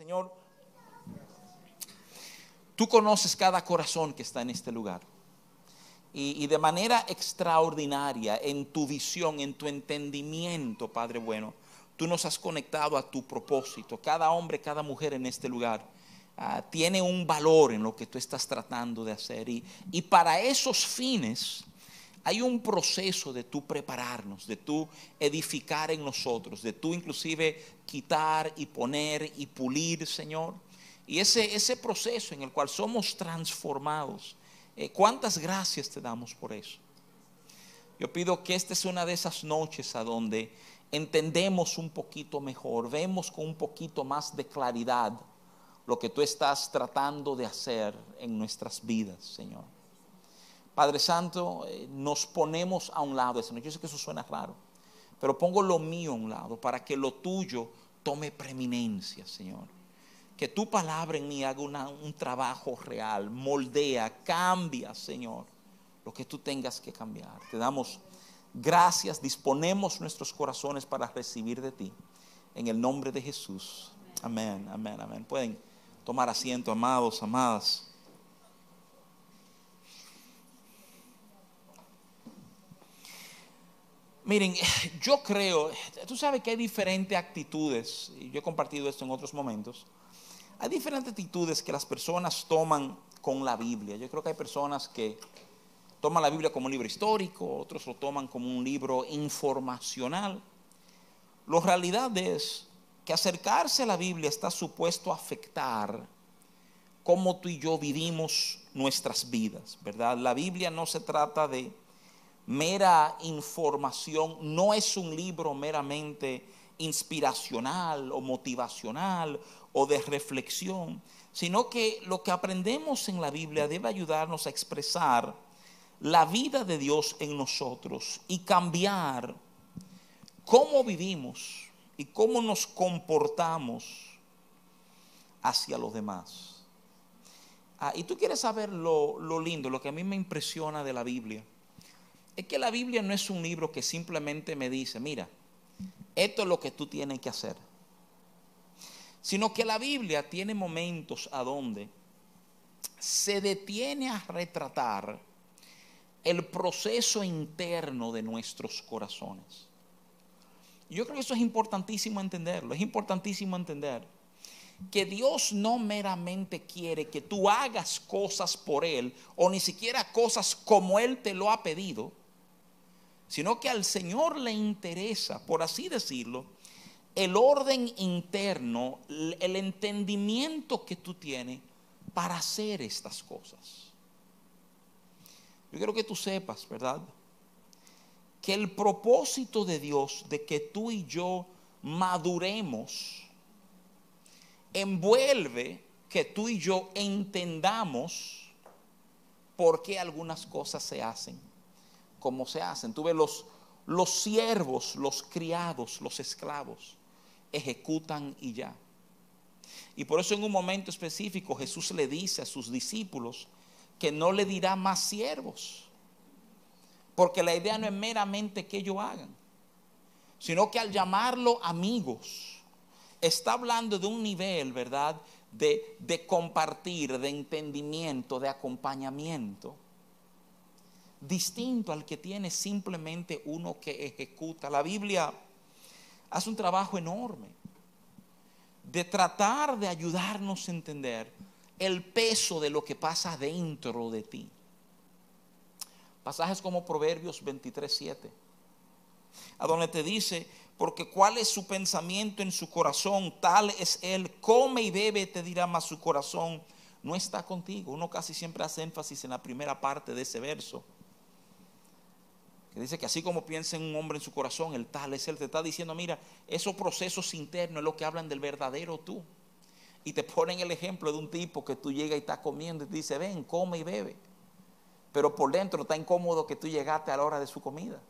Señor, tú conoces cada corazón que está en este lugar. Y, de manera extraordinaria, en tu visión, en tu entendimiento, Padre bueno, tú nos has conectado a tu propósito. Cada hombre, cada mujer en este lugar uh, tiene un valor en lo que tú estás tratando de hacer. Y para esos fines hay un proceso de tú prepararnos, de tú edificar en nosotros, de tú inclusive quitar y poner y pulir, Señor. Y ese, ese proceso en el cual somos transformados eh, ¿Cuántas gracias te damos por eso? Yo pido que esta es una de esas noches a donde entendemos un poquito mejor, vemos con un poquito más de claridad lo que tú estás tratando de hacer en nuestras vidas, Señor. Padre Santo, eh, nos ponemos a un lado Señor. Yo sé que eso suena raro, pero pongo lo mío a un lado para que lo tuyo tome preeminencia, Señor que tu palabra en mí haga un trabajo real, moldea, cambia, Señor, lo que tú tengas que cambiar. Te damos gracias, disponemos nuestros corazones para recibir de ti. En el nombre de Jesús. Amén, amén, amén. Pueden tomar asiento, amados, amadas. Miren, yo creo, tú sabes que hay diferentes actitudes, y yo he compartido esto en otros momentos hay diferentes actitudes que las personas toman con la Biblia. Yo creo que hay personas que toman la Biblia como un libro histórico, otros lo toman como un libro informacional. La realidad es que acercarse a la Biblia está supuesto a afectar cómo tú y yo vivimos nuestras vidas, ¿verdad? La Biblia no se trata de mera información, no es un libro meramente inspiracional o motivacional o de reflexión, sino que lo que aprendemos en la Biblia debe ayudarnos a expresar la vida de Dios en nosotros y cambiar cómo vivimos y cómo nos comportamos hacia los demás. Ah, y tú quieres saber lo, lo lindo, lo que a mí me impresiona de la Biblia, es que la Biblia no es un libro que simplemente me dice, mira, esto es lo que tú tienes que hacer sino que la Biblia tiene momentos a donde se detiene a retratar el proceso interno de nuestros corazones. Yo creo que eso es importantísimo entenderlo, es importantísimo entender que Dios no meramente quiere que tú hagas cosas por Él o ni siquiera cosas como Él te lo ha pedido, sino que al Señor le interesa, por así decirlo, el orden interno, el entendimiento que tú tienes para hacer estas cosas. Yo quiero que tú sepas, ¿verdad? Que el propósito de Dios de que tú y yo maduremos envuelve que tú y yo entendamos por qué algunas cosas se hacen como se hacen. Tú ves los, los siervos, los criados, los esclavos ejecutan y ya. Y por eso en un momento específico Jesús le dice a sus discípulos que no le dirá más siervos. Porque la idea no es meramente que ellos hagan, sino que al llamarlo amigos, está hablando de un nivel, ¿verdad? De, de compartir, de entendimiento, de acompañamiento, distinto al que tiene simplemente uno que ejecuta. La Biblia hace un trabajo enorme de tratar de ayudarnos a entender el peso de lo que pasa dentro de ti. Pasajes como Proverbios 23, 7, a donde te dice, porque cuál es su pensamiento en su corazón, tal es él, come y bebe, te dirá más su corazón, no está contigo. Uno casi siempre hace énfasis en la primera parte de ese verso que dice que así como piensa en un hombre en su corazón, el tal es él, te está diciendo, mira, esos procesos internos es lo que hablan del verdadero tú. Y te ponen el ejemplo de un tipo que tú llegas y estás comiendo y te dice, ven, come y bebe. Pero por dentro está incómodo que tú llegaste a la hora de su comida.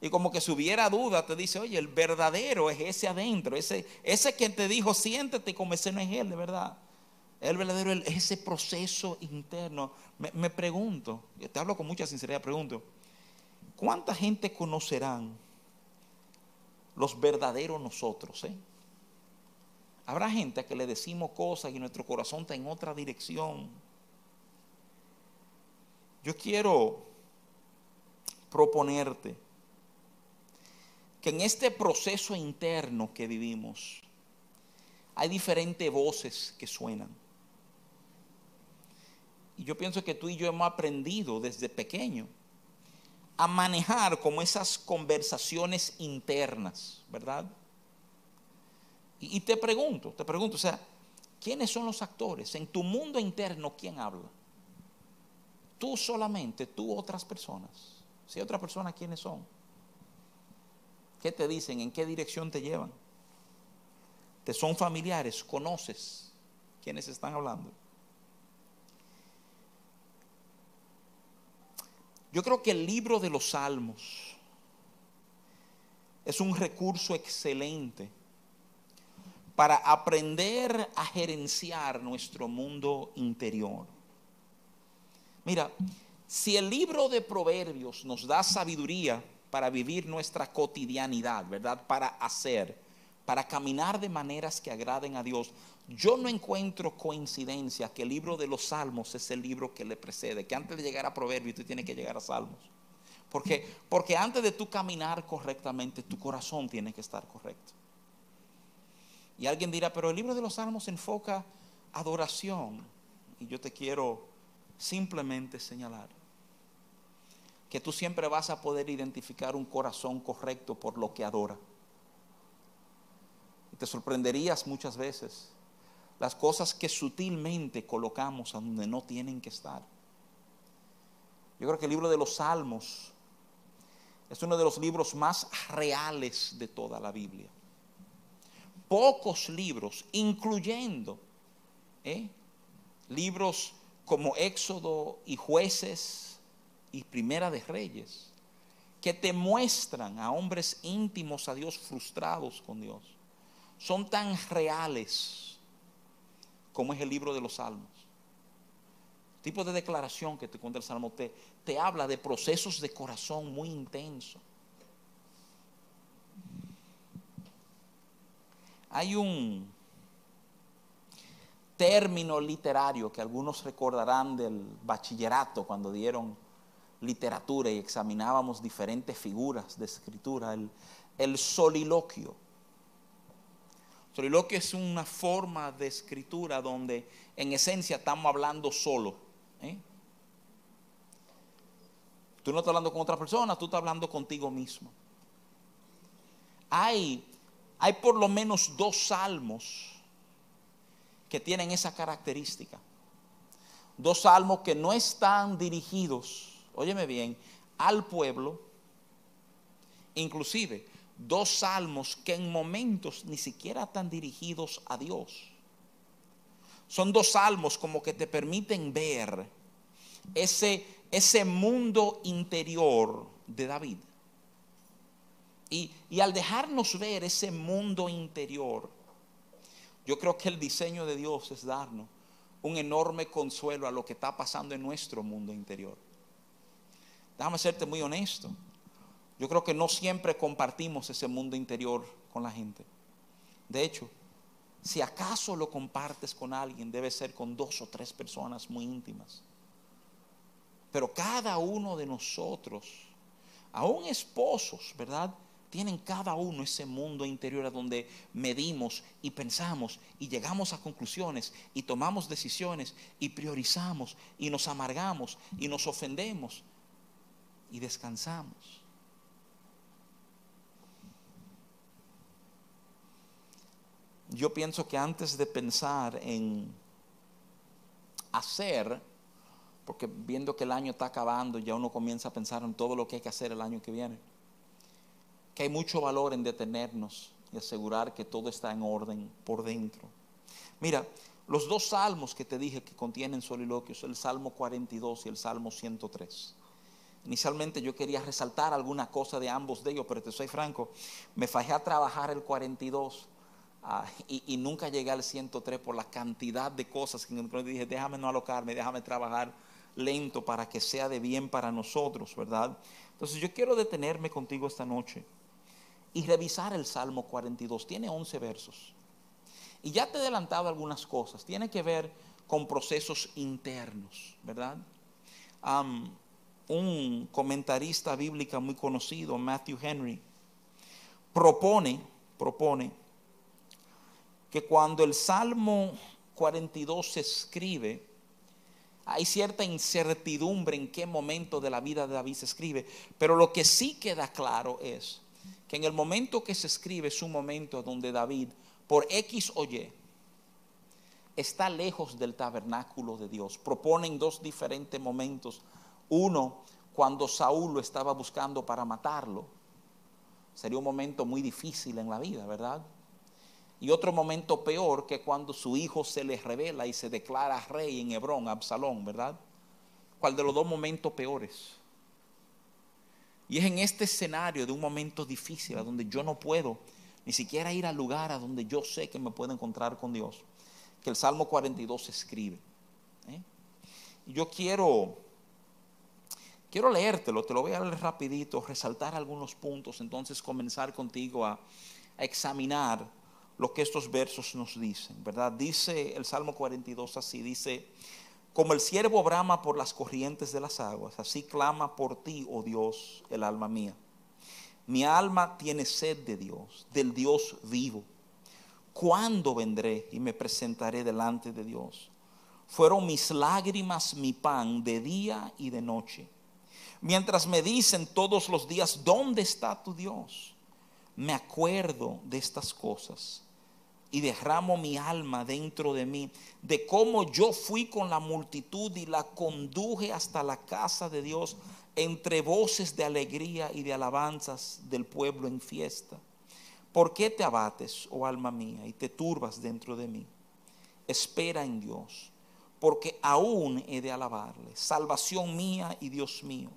Y como que si hubiera duda, te dice, oye, el verdadero es ese adentro, ese, ese que te dijo, siéntete como ese no es él, de verdad. El verdadero es ese proceso interno. Me, pregunto, te hablo con mucha sinceridad, pregunto, ¿cuánta gente conocerán los verdaderos nosotros? Eh? Habrá gente a que le decimos cosas y nuestro corazón está en otra dirección. Yo quiero proponerte que en este proceso interno que vivimos hay diferentes voces que suenan. Y yo pienso que tú y yo hemos aprendido desde pequeño a manejar como esas conversaciones internas, ¿verdad? Y, y, te pregunto, te pregunto, o sea, ¿quiénes son los actores? En tu mundo interno, ¿quién habla? Tú solamente, tú otras personas. Si hay otras personas, ¿quiénes son? ¿Qué te dicen? ¿En qué dirección te llevan? ¿Te son familiares? ¿Conoces quiénes están hablando? Yo creo que el libro de los salmos es un recurso excelente para aprender a gerenciar nuestro mundo interior. Mira, si el libro de Proverbios nos da sabiduría para vivir nuestra cotidianidad, ¿verdad? Para hacer, para caminar de maneras que agraden a Dios, yo no encuentro coincidencia que el libro de los Salmos es el libro que le precede, que antes de llegar a Proverbios tú tienes que llegar a Salmos. Porque, porque antes de tú caminar correctamente, tu corazón tiene que estar correcto. Y alguien dirá, pero el libro de los Salmos enfoca adoración. Y yo te quiero simplemente señalar que tú siempre vas a poder identificar un corazón correcto por lo que adora. Te sorprenderías muchas veces las cosas que sutilmente colocamos a donde no tienen que estar. Yo creo que el libro de los Salmos es uno de los libros más reales de toda la Biblia pocos libros, incluyendo ¿eh? libros como Éxodo y Jueces y Primera de Reyes, que te muestran a hombres íntimos a Dios frustrados con Dios. Son tan reales como es el libro de los Salmos. El tipo de declaración que te cuenta el Salmo te, te habla de procesos de corazón muy intensos Hay un término literario que algunos recordarán del bachillerato cuando dieron literatura y examinábamos diferentes figuras de escritura, el, soliloquio. Soliloquio es una forma de escritura donde en esencia estamos hablando solo. ¿eh? Tú no estás hablando con otra persona, tú estás hablando contigo mismo. Hay hay por lo menos dos salmos que tienen esa característica. Dos salmos que no están dirigidos, óyeme bien, al pueblo, inclusive dos salmos que en momentos ni siquiera están dirigidos a Dios. Son dos salmos como que te permiten ver ese, ese mundo interior de David. Y, al dejarnos ver ese mundo interior, yo creo que el diseño de Dios es darnos un enorme consuelo a lo que está pasando en nuestro mundo interior. Déjame serte muy honesto. Yo creo que no siempre compartimos ese mundo interior con la gente. De hecho, si acaso lo compartes con alguien, debe ser con dos o tres personas muy íntimas. Pero cada uno de nosotros, aún esposos, ¿verdad? tienen cada uno ese mundo interior a donde medimos y pensamos y llegamos a conclusiones y tomamos decisiones y priorizamos y nos amargamos y nos ofendemos y descansamos. Yo pienso que antes de pensar en hacer, porque viendo que el año está acabando, ya uno comienza a pensar en todo lo que hay que hacer el año que viene que hay mucho valor en detenernos y asegurar que todo está en orden por dentro. Mira, los dos salmos que te dije que contienen soliloquios, el Salmo 42 y el Salmo 103. Inicialmente yo quería resaltar alguna cosa de ambos de ellos, pero te soy franco, me fajé a trabajar el 42 ah, y, nunca llegué al 103 por la cantidad de cosas que dije, déjame no alocarme, déjame trabajar lento para que sea de bien para nosotros, ¿verdad? Entonces yo quiero detenerme contigo esta noche y revisar el Salmo 42. Tiene 11 versos. Y ya te he adelantado algunas cosas. Tiene que ver con procesos internos, ¿verdad? un comentarista bíblica muy conocido, Matthew Henry, propone, propone que cuando el Salmo 42 se escribe, hay cierta incertidumbre en qué momento de la vida de David se escribe, pero lo que sí queda claro es que en el momento que se escribe es un momento donde David, por X o Y, está lejos del tabernáculo de Dios. Proponen dos diferentes momentos. Uno, cuando Saúl lo estaba buscando para matarlo. Sería un momento muy difícil en la vida, ¿verdad? Y otro momento peor que cuando su hijo se le revela y se declara rey en Hebrón, Absalón, ¿verdad? ¿Cuál de los dos momentos peores? Y es en este escenario de un momento difícil, a donde yo no puedo ni siquiera ir al lugar a donde yo sé que me puedo encontrar con Dios, que el Salmo 42 se escribe. ¿eh? Y yo quiero, quiero leértelo, te lo voy a leer rapidito, resaltar algunos puntos, entonces comenzar contigo a examinar lo que estos versos nos dicen, ¿verdad? Dice el Salmo 42 así, dice, como el siervo brama por las corrientes de las aguas, así clama por ti, oh Dios, el alma mía. Mi alma tiene sed de Dios, del Dios vivo. ¿Cuándo vendré y me presentaré delante de Dios? Fueron mis lágrimas mi pan de día y de noche. Mientras me dicen todos los días, ¿dónde está tu Dios? Me acuerdo de estas cosas y derramo mi alma dentro de mí, de cómo yo fui con la multitud y la conduje hasta la casa de Dios entre voces de alegría y de alabanzas del pueblo en fiesta. ¿Por qué te abates, oh alma mía, y te turbas dentro de mí? Espera en Dios, porque aún he de alabarle, salvación mía y Dios mío.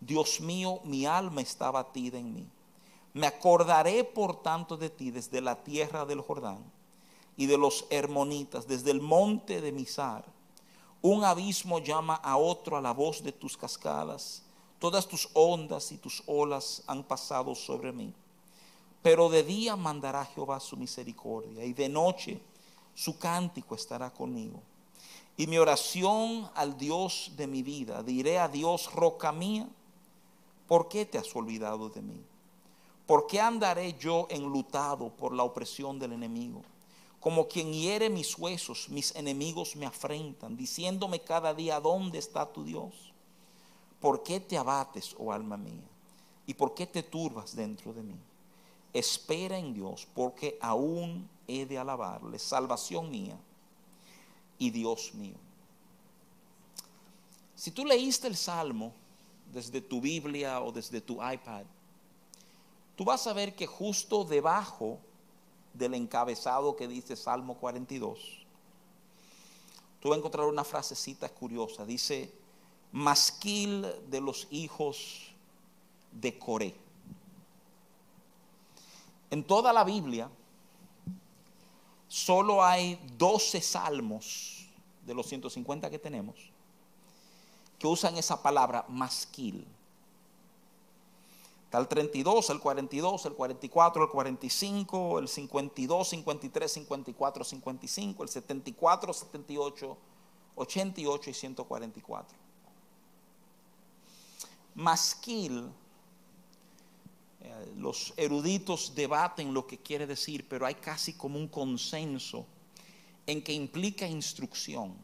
Dios mío, mi alma está batida en mí me acordaré por tanto de ti desde la tierra del Jordán y de los hermonitas, desde el monte de Misar. Un abismo llama a otro a la voz de tus cascadas. Todas tus ondas y tus olas han pasado sobre mí. Pero de día mandará Jehová su misericordia y de noche su cántico estará conmigo. Y mi oración al Dios de mi vida, diré a Dios, roca mía, ¿por qué te has olvidado de mí? ¿Por qué andaré yo enlutado por la opresión del enemigo? Como quien hiere mis huesos, mis enemigos me afrentan, diciéndome cada día, ¿dónde está tu Dios? ¿Por qué te abates, oh alma mía? ¿Y por qué te turbas dentro de mí? Espera en Dios, porque aún he de alabarle, salvación mía y Dios mío. Si tú leíste el Salmo desde tu Biblia o desde tu iPad, tú vas a ver que justo debajo del encabezado que dice Salmo 42, tú vas a encontrar una frasecita curiosa. Dice, masquil de los hijos de Coré. En toda la Biblia solo hay 12 salmos de los 150 que tenemos que usan esa palabra masquil. Está el 32, el 42, el 44, el 45, el 52, 53, 54, 55, el 74, 78, 88 y 144. Masquil, eh, los eruditos debaten lo que quiere decir, pero hay casi como un consenso en que implica instrucción.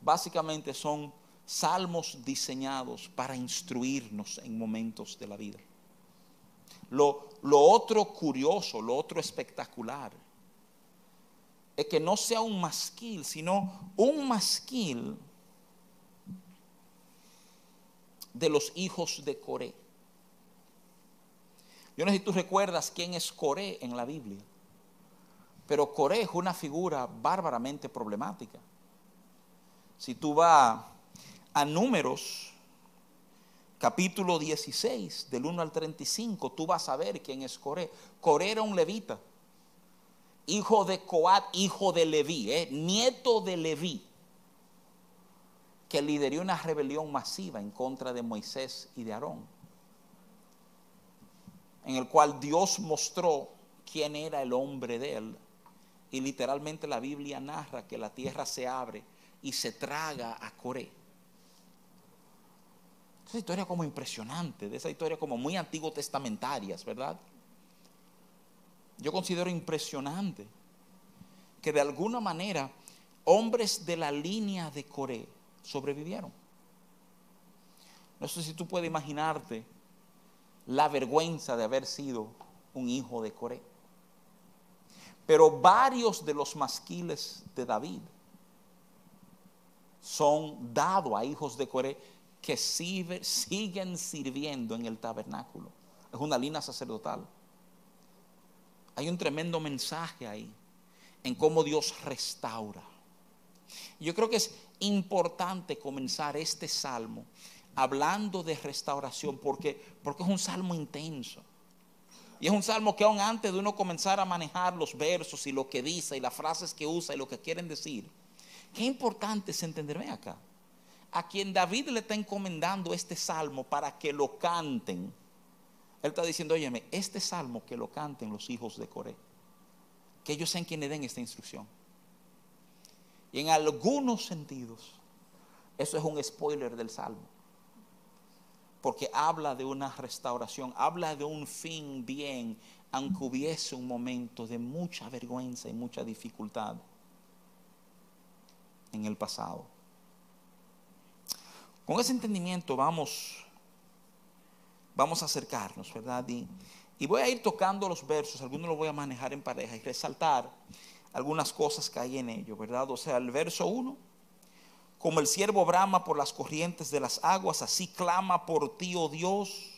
Básicamente son salmos diseñados para instruirnos en momentos de la vida. Lo, lo, otro curioso, lo otro espectacular, es que no sea un masquil, sino un masquil de los hijos de Coré. Yo no sé si tú recuerdas quién es Coré en la Biblia, pero Coré es una figura bárbaramente problemática. Si tú vas a Números, capítulo 16, del 1 al 35, tú vas a ver quién es Coré. Coré era un levita, hijo de Coat, hijo de Leví, eh, nieto de Leví, que lideró una rebelión masiva en contra de Moisés y de Aarón, en el cual Dios mostró quién era el hombre de él. Y literalmente la Biblia narra que la tierra se abre y se traga a Coré. Esa historia como impresionante, de esa historia como muy antiguo testamentarias, ¿verdad? Yo considero impresionante que de alguna manera hombres de la línea de Coré sobrevivieron. No sé si tú puedes imaginarte la vergüenza de haber sido un hijo de Coré. Pero varios de los masquiles de David son dados a hijos de Coré que siguen sirviendo en el tabernáculo. Es una línea sacerdotal. Hay un tremendo mensaje ahí en cómo Dios restaura. Yo creo que es importante comenzar este salmo hablando de restauración porque, porque es un salmo intenso. Y es un salmo que aún antes de uno comenzar a manejar los versos y lo que dice y las frases que usa y lo que quieren decir, qué importante es entenderme acá. A quien David le está encomendando este salmo para que lo canten, él está diciendo, óyeme, este salmo que lo canten los hijos de Coré, que ellos sean quienes den esta instrucción. Y en algunos sentidos, eso es un spoiler del salmo porque habla de una restauración, habla de un fin bien, aunque hubiese un momento de mucha vergüenza y mucha dificultad en el pasado. Con ese entendimiento vamos, vamos a acercarnos, ¿verdad? Y, voy a ir tocando los versos, algunos los voy a manejar en pareja y resaltar algunas cosas que hay en ello, ¿verdad? O sea, el verso 1 como el siervo brama por las corrientes de las aguas, así clama por ti, oh Dios,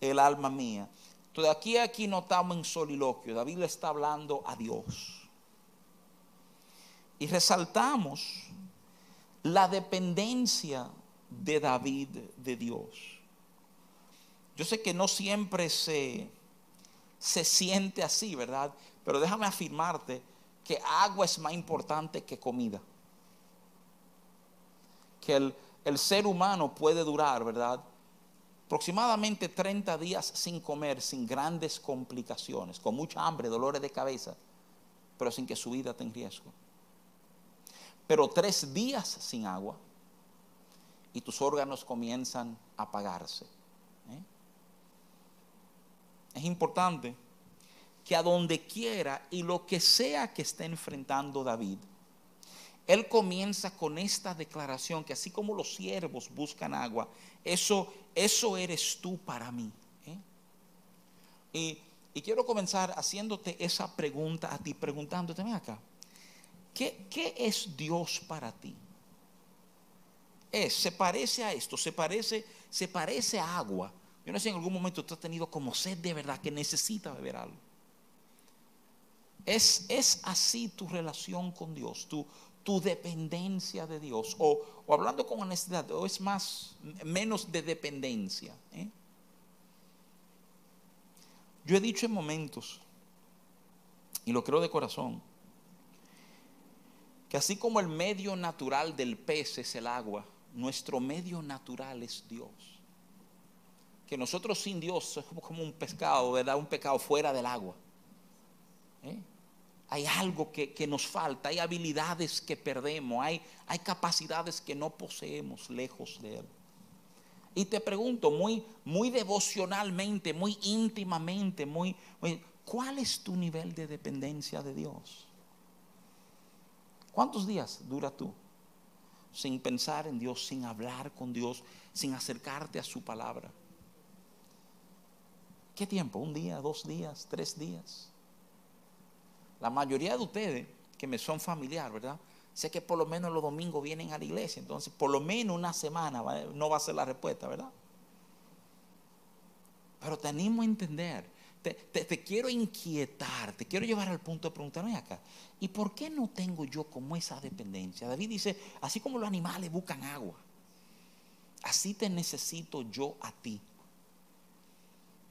el alma mía. Entonces aquí, aquí notamos en soliloquio, David le está hablando a Dios. Y resaltamos la dependencia de David de Dios. Yo sé que no siempre se, se siente así, ¿verdad? Pero déjame afirmarte que agua es más importante que comida que el, ser humano puede durar, ¿verdad? Aproximadamente 30 días sin comer, sin grandes complicaciones, con mucha hambre, dolores de cabeza, pero sin que su vida esté en riesgo. Pero tres días sin agua y tus órganos comienzan a apagarse. ¿eh? Es importante que a donde quiera y lo que sea que esté enfrentando David, él comienza con esta declaración que así como los siervos buscan agua, eso, eso eres tú para mí. ¿eh? Y, quiero comenzar haciéndote esa pregunta a ti, preguntándote, ven acá, ¿qué, ¿qué es Dios para ti? Es, se parece a esto, se parece, se parece a agua. Yo no sé si en algún momento tú has tenido como sed de verdad que necesita beber algo. Es, es así tu relación con Dios, tu, dependencia de Dios. O, hablando con honestidad, o es más, menos de dependencia. ¿eh? Yo he dicho en momentos, y lo creo de corazón, que así como el medio natural del pez es el agua, nuestro medio natural es Dios. Que nosotros sin Dios somos como un pescado, ¿verdad? Un pecado fuera del agua. ¿Eh? hay algo que, nos falta, hay habilidades que perdemos, hay, hay capacidades que no poseemos lejos de Él. Y te pregunto muy, muy devocionalmente, muy íntimamente, muy, ¿cuál es tu nivel de dependencia de Dios? ¿Cuántos días dura tú sin pensar en Dios, sin hablar con Dios, sin acercarte a su palabra? ¿Qué tiempo? ¿Un día, dos días, tres días? La mayoría de ustedes que me son familiar, ¿verdad? Sé que por lo menos los domingos vienen a la iglesia, entonces por lo menos una semana no va a ser la respuesta, ¿verdad? Pero tenemos a entender, te, quiero inquietar, te quiero llevar al punto de preguntarme acá, ¿y por qué no tengo yo como esa dependencia? David dice, así como los animales buscan agua, así te necesito yo a ti.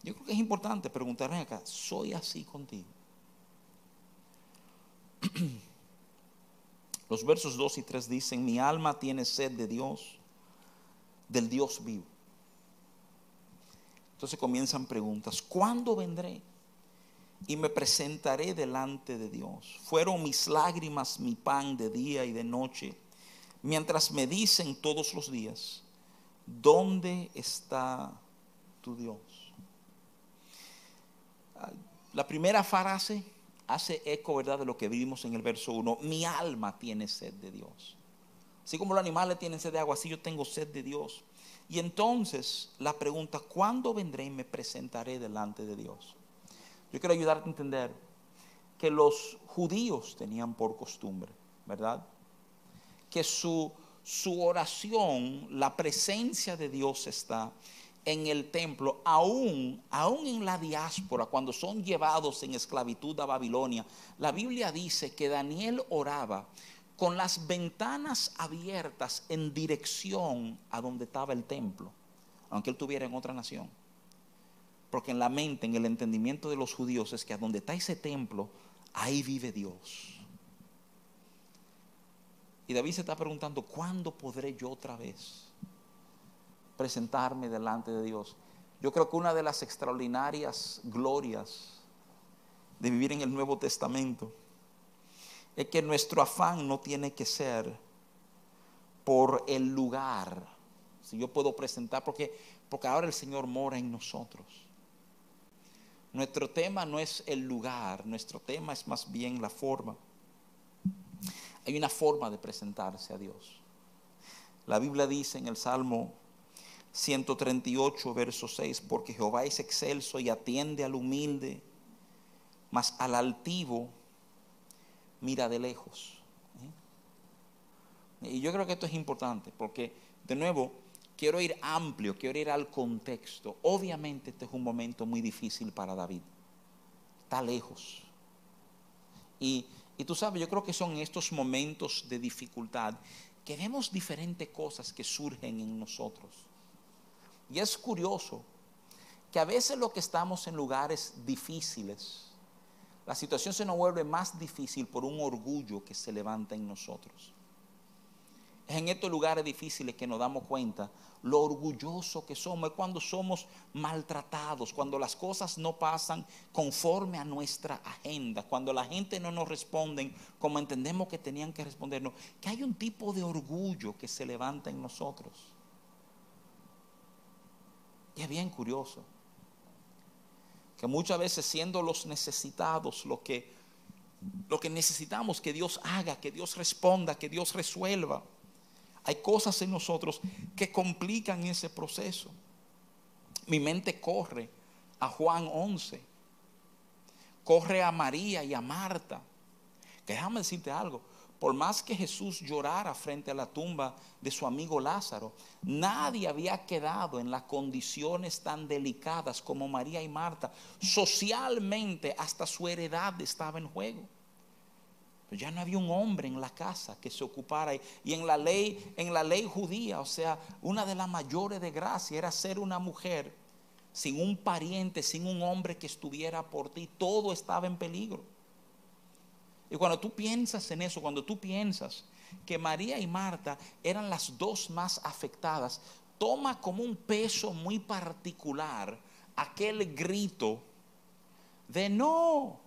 Yo creo que es importante preguntarme acá, ¿soy así contigo? Los versos 2 y 3 dicen, mi alma tiene sed de Dios, del Dios vivo. Entonces comienzan preguntas, ¿cuándo vendré y me presentaré delante de Dios. Fueron mis lágrimas mi pan de día y de noche, mientras me dicen todos los días, ¿dónde está tu Dios? La primera frase hace eco, ¿verdad?, de lo que vimos en el verso 1. Mi alma tiene sed de Dios. Así como los animales tienen sed de agua, así yo tengo sed de Dios. Y entonces la pregunta, ¿cuándo vendré y me presentaré delante de Dios? Yo quiero ayudarte a entender que los judíos tenían por costumbre, ¿verdad? Que su, su oración, la presencia de Dios está en el templo, aún, aún en la diáspora, cuando son llevados en esclavitud a Babilonia. La Biblia dice que Daniel oraba con las ventanas abiertas en dirección a donde estaba el templo, aunque él tuviera en otra nación. Porque en la mente, en el entendimiento de los judíos es que a donde está ese templo, ahí vive Dios. Y David se está preguntando, ¿cuándo podré yo otra vez presentarme delante de Dios? Yo creo que una de las extraordinarias glorias de vivir en el Nuevo Testamento es que nuestro afán no tiene que ser por el lugar. Si yo puedo presentar, porque, porque ahora el Señor mora en nosotros. Nuestro tema no es el lugar, nuestro tema es más bien la forma. Hay una forma de presentarse a Dios. La Biblia dice en el Salmo 138, verso 6, porque Jehová es excelso y atiende al humilde, mas al altivo mira de lejos. ¿eh? Y yo creo que esto es importante, porque de nuevo, quiero ir amplio, quiero ir al contexto. Obviamente este es un momento muy difícil para David. Está lejos. Y, y tú sabes, yo creo que son estos momentos de dificultad que vemos diferentes cosas que surgen en nosotros. Y es curioso que a veces lo que estamos en lugares difíciles, la situación se nos vuelve más difícil por un orgullo que se levanta en nosotros. Es en estos lugares difíciles que nos damos cuenta lo orgulloso que somos, es cuando somos maltratados, cuando las cosas no pasan conforme a nuestra agenda, cuando la gente no nos responde como entendemos que tenían que respondernos, que hay un tipo de orgullo que se levanta en nosotros. Y es bien curioso que muchas veces siendo los necesitados lo que, lo que necesitamos que Dios haga, que Dios responda, que Dios resuelva, hay cosas en nosotros que complican ese proceso. Mi mente corre a Juan 11, corre a María y a Marta. Que déjame decirte algo, por más que Jesús llorara frente a la tumba de su amigo Lázaro, nadie había quedado en las condiciones tan delicadas como María y Marta. Socialmente hasta su heredad estaba en juego ya no había un hombre en la casa que se ocupara. Y en la ley, en la ley judía, o sea, una de las mayores de gracia era ser una mujer sin un pariente, sin un hombre que estuviera por ti. Todo estaba en peligro. Y cuando tú piensas en eso, cuando tú piensas que María y Marta eran las dos más afectadas, toma como un peso muy particular aquel grito de no,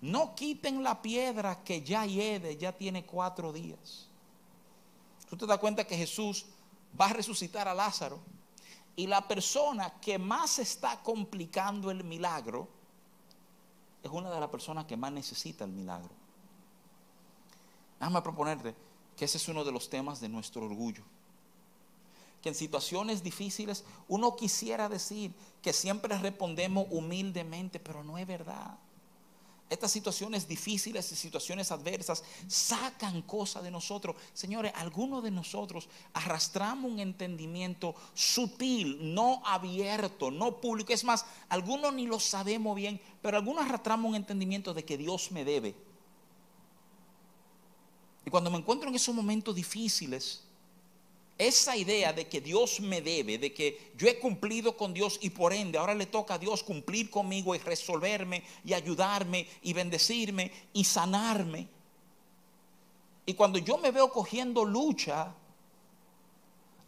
no quiten la piedra que ya hiede, ya tiene cuatro días. Tú te das cuenta que Jesús va a resucitar a Lázaro y la persona que más está complicando el milagro es una de las personas que más necesita el milagro. Déjame proponerte que ese es uno de los temas de nuestro orgullo. Que en situaciones difíciles uno quisiera decir que siempre respondemos humildemente, pero no es verdad. Estas situaciones difíciles y situaciones adversas sacan cosas de nosotros. Señores, algunos de nosotros arrastramos un entendimiento sutil, no abierto, no público. Es más, algunos ni lo sabemos bien, pero algunos arrastramos un entendimiento de que Dios me debe. Y cuando me encuentro en esos momentos difíciles, esa idea de que Dios me debe, de que yo he cumplido con Dios y por ende ahora le toca a Dios cumplir conmigo y resolverme y ayudarme y bendecirme y sanarme. Y cuando yo me veo cogiendo lucha,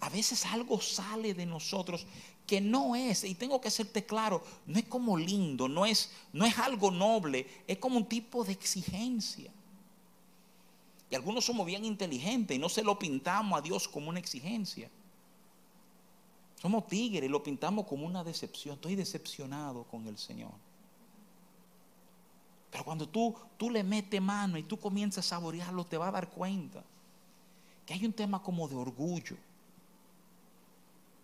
A veces algo sale de nosotros que no es, y tengo que hacerte claro, no es como lindo, no es, no es algo noble, es como un tipo de exigencia. Y algunos somos bien inteligentes y no se lo pintamos a Dios como una exigencia. Somos tigres y lo pintamos como una decepción. Estoy decepcionado con el Señor. Pero cuando tú, tú le metes mano y tú comienzas a saborearlo, te vas a dar cuenta que hay un tema como de orgullo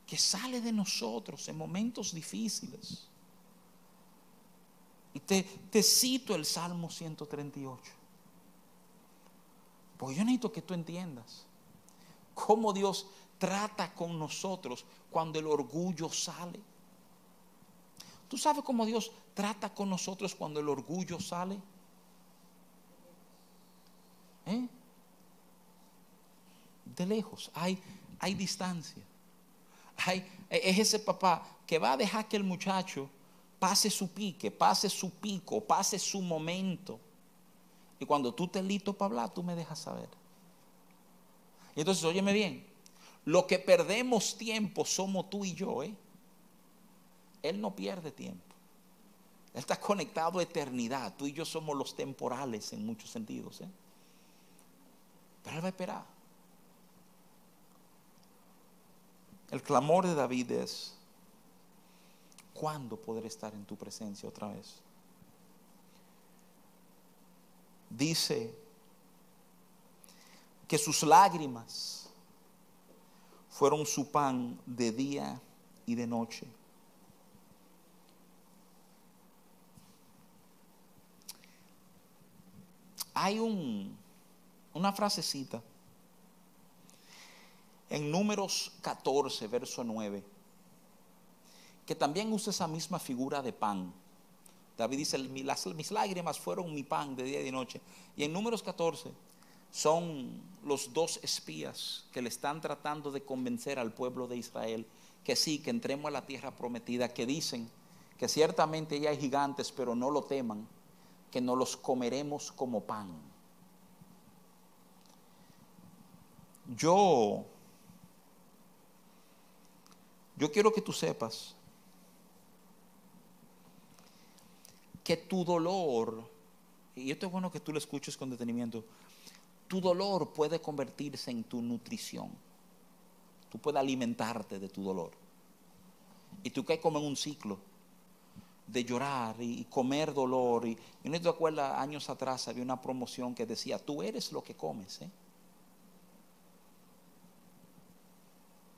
que sale de nosotros en momentos difíciles. Y te, te cito el Salmo 138. Porque yo necesito que tú entiendas cómo Dios trata con nosotros cuando el orgullo sale. ¿Tú sabes cómo Dios trata con nosotros cuando el orgullo sale? ¿Eh? De lejos, hay, hay distancia. Hay, es ese papá que va a dejar que el muchacho pase su pique, pase su pico, pase su momento. Y cuando tú te listo para hablar, tú me dejas saber. Y entonces, óyeme bien, lo que perdemos tiempo somos tú y yo, ¿eh? Él no pierde tiempo. Él está conectado a eternidad. Tú y yo somos los temporales en muchos sentidos. ¿eh? Pero Él va a esperar. El clamor de David es, ¿cuándo podré estar en tu presencia otra vez? Dice que sus lágrimas fueron su pan de día y de noche. Hay un, una frasecita en números 14, verso 9, que también usa esa misma figura de pan. David dice, mis lágrimas fueron mi pan de día y de noche. Y en números 14 son los dos espías que le están tratando de convencer al pueblo de Israel que sí, que entremos a la tierra prometida, que dicen que ciertamente ya hay gigantes, pero no lo teman, que no los comeremos como pan. Yo, yo quiero que tú sepas que tu dolor, y esto es bueno que tú lo escuches con detenimiento, tu dolor puede convertirse en tu nutrición. Tú puedes alimentarte de tu dolor. Y tú caes como en un ciclo de llorar y comer dolor. Y, y no te acuerdas, años atrás había una promoción que decía, tú eres lo que comes. ¿eh?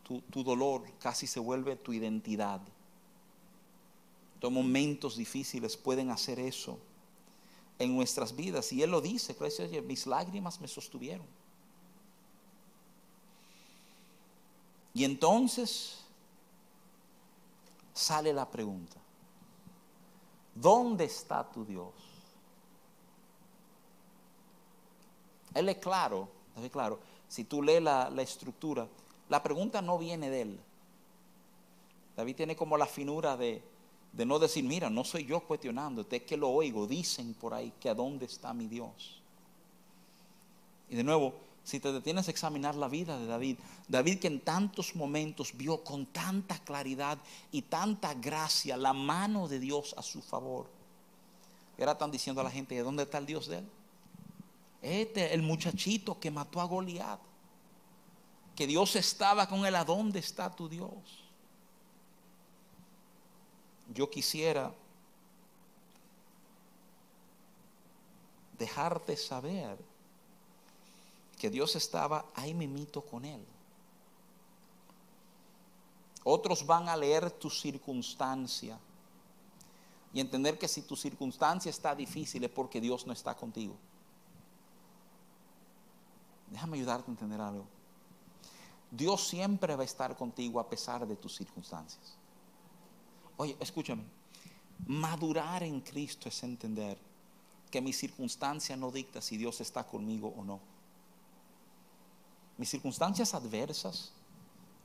Tu, tu, dolor casi se vuelve tu identidad. Momentos difíciles pueden hacer eso en nuestras vidas. Y Él lo dice, mis lágrimas me sostuvieron. Y entonces sale la pregunta, ¿dónde está tu Dios? Él es claro, claro, si tú lees la, la estructura, la pregunta no viene de él. David tiene como la finura de, de no decir, mira, no soy yo cuestionándote, es que lo oigo, dicen por ahí que a dónde está mi Dios. Y de nuevo, si te detienes a examinar la vida de David, David que en tantos momentos vio con tanta claridad y tanta gracia la mano de Dios a su favor. Y ahora están diciendo a la gente, ¿de dónde está el Dios de él? Este, el muchachito que mató a Goliat. Que Dios estaba con él, ¿a dónde está tu Dios? Yo quisiera dejarte saber que Dios estaba ahí mimito con él. Otros van a leer tu circunstancia y entender que si tu circunstancia está difícil es porque Dios no está contigo. Déjame ayudarte a entender algo. Dios siempre va a estar contigo a pesar de tus circunstancias. Oye, escúchame. Madurar en Cristo es entender que mi circunstancia no dicta si Dios está conmigo o no. Mis circunstancias adversas,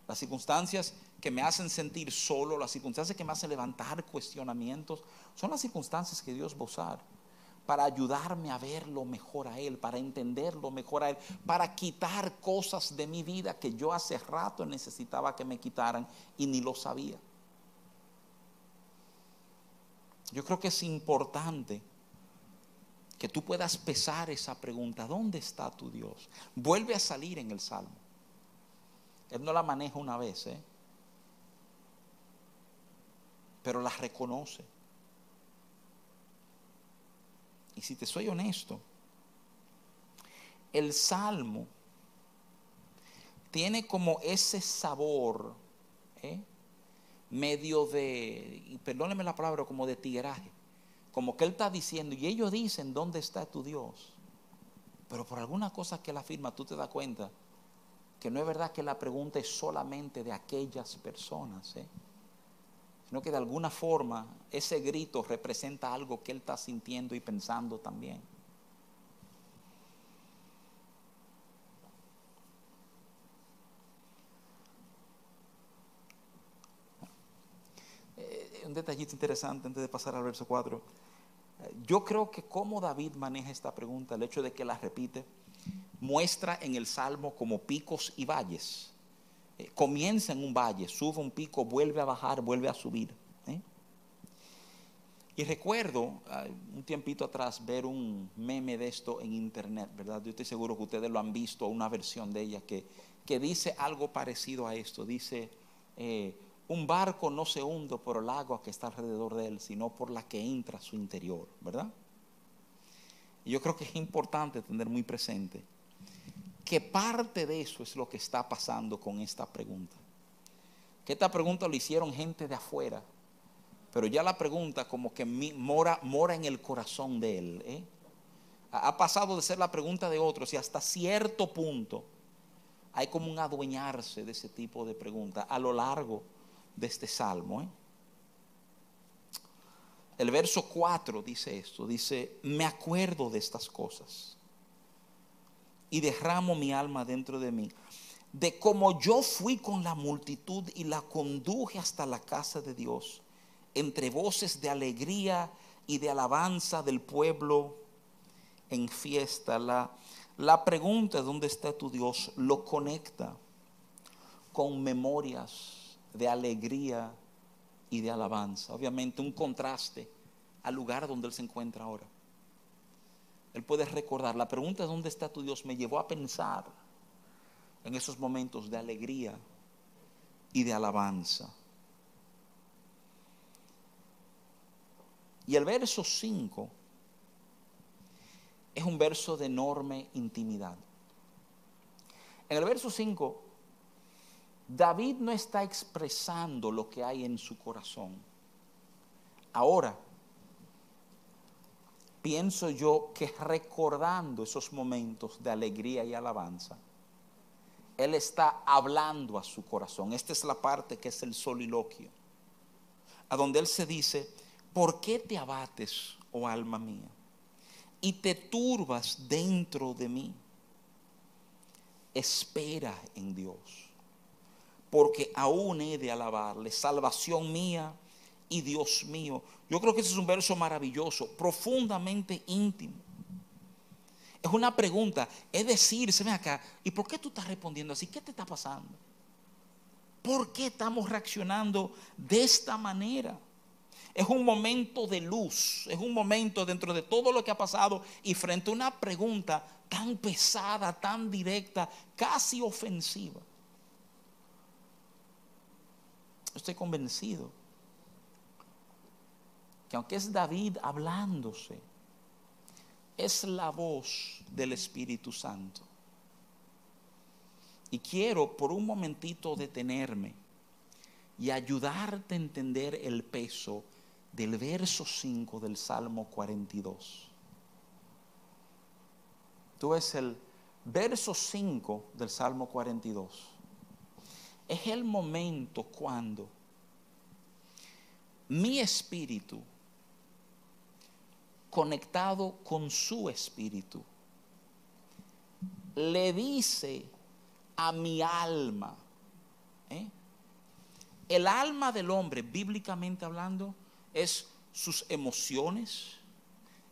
las circunstancias que me hacen sentir solo, las circunstancias que me hacen levantar cuestionamientos, son las circunstancias que Dios va a usar para ayudarme a verlo mejor a Él, para entenderlo mejor a Él, para quitar cosas de mi vida que yo hace rato necesitaba que me quitaran y ni lo sabía. Yo creo que es importante que tú puedas pesar esa pregunta, ¿dónde está tu Dios? Vuelve a salir en el Salmo. Él no la maneja una vez, ¿eh? pero la reconoce. Y si te soy honesto, el Salmo tiene como ese sabor, ¿eh? Medio de, perdóneme la palabra, como de tigueraje. Como que él está diciendo, y ellos dicen, ¿dónde está tu Dios? Pero por alguna cosa que él afirma, tú te das cuenta que no es verdad que la pregunta es solamente de aquellas personas, ¿eh? sino que de alguna forma ese grito representa algo que él está sintiendo y pensando también. Un detallito interesante antes de pasar al verso 4. Yo creo que como David maneja esta pregunta, el hecho de que la repite, muestra en el Salmo como picos y valles. Eh, comienza en un valle, sube un pico, vuelve a bajar, vuelve a subir. ¿eh? Y recuerdo un tiempito atrás ver un meme de esto en internet, ¿verdad? Yo estoy seguro que ustedes lo han visto, una versión de ella que, que dice algo parecido a esto. Dice, eh, un barco no se hunde por el agua que está alrededor de él, sino por la que entra a su interior, ¿verdad? Y yo creo que es importante tener muy presente que parte de eso es lo que está pasando con esta pregunta. Que esta pregunta lo hicieron gente de afuera, pero ya la pregunta como que mora, mora en el corazón de él. ¿eh? Ha pasado de ser la pregunta de otros y hasta cierto punto hay como un adueñarse de ese tipo de pregunta a lo largo de este salmo. ¿eh? El verso 4 dice esto, dice, me acuerdo de estas cosas y derramo mi alma dentro de mí, de cómo yo fui con la multitud y la conduje hasta la casa de Dios, entre voces de alegría y de alabanza del pueblo en fiesta. La, la pregunta, ¿dónde está tu Dios? Lo conecta con memorias de alegría y de alabanza. Obviamente un contraste al lugar donde Él se encuentra ahora. Él puede recordar, la pregunta de dónde está tu Dios me llevó a pensar en esos momentos de alegría y de alabanza. Y el verso 5 es un verso de enorme intimidad. En el verso 5 David no está expresando lo que hay en su corazón. Ahora, pienso yo que recordando esos momentos de alegría y alabanza, Él está hablando a su corazón. Esta es la parte que es el soliloquio, a donde Él se dice, ¿por qué te abates, oh alma mía? Y te turbas dentro de mí. Espera en Dios porque aún he de alabarle, salvación mía y Dios mío. Yo creo que ese es un verso maravilloso, profundamente íntimo. Es una pregunta, es decir, se ve acá, ¿y por qué tú estás respondiendo así? ¿Qué te está pasando? ¿Por qué estamos reaccionando de esta manera? Es un momento de luz, es un momento dentro de todo lo que ha pasado y frente a una pregunta tan pesada, tan directa, casi ofensiva. Estoy convencido que aunque es David hablándose, es la voz del Espíritu Santo. Y quiero por un momentito detenerme y ayudarte a entender el peso del verso 5 del Salmo 42. Tú ves el verso 5 del Salmo 42 es el momento cuando mi espíritu, conectado con su espíritu, le dice a mi alma, ¿eh? el alma del hombre, bíblicamente hablando, es sus emociones,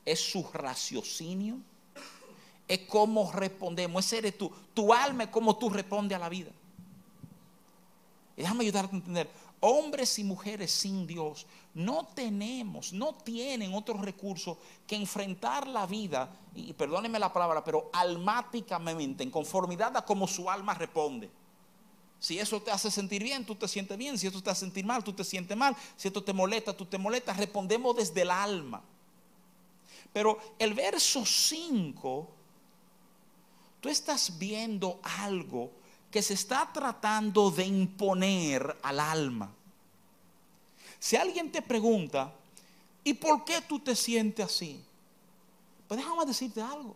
es su raciocinio, es cómo respondemos, ese eres tú. Tu alma es como tú respondes a la vida. Y déjame ayudarte a entender, hombres y mujeres sin Dios no tenemos, no tienen otro recurso que enfrentar la vida, y perdónenme la palabra, pero almáticamente, en conformidad a cómo su alma responde. Si eso te hace sentir bien, tú te sientes bien. Si esto te hace sentir mal, tú te sientes mal. Si esto te molesta, tú te molestas. Respondemos desde el alma. Pero el verso 5, tú estás viendo algo que se está tratando de imponer al alma. Si alguien te pregunta, ¿y por qué tú te sientes así? Pues déjame decirte algo.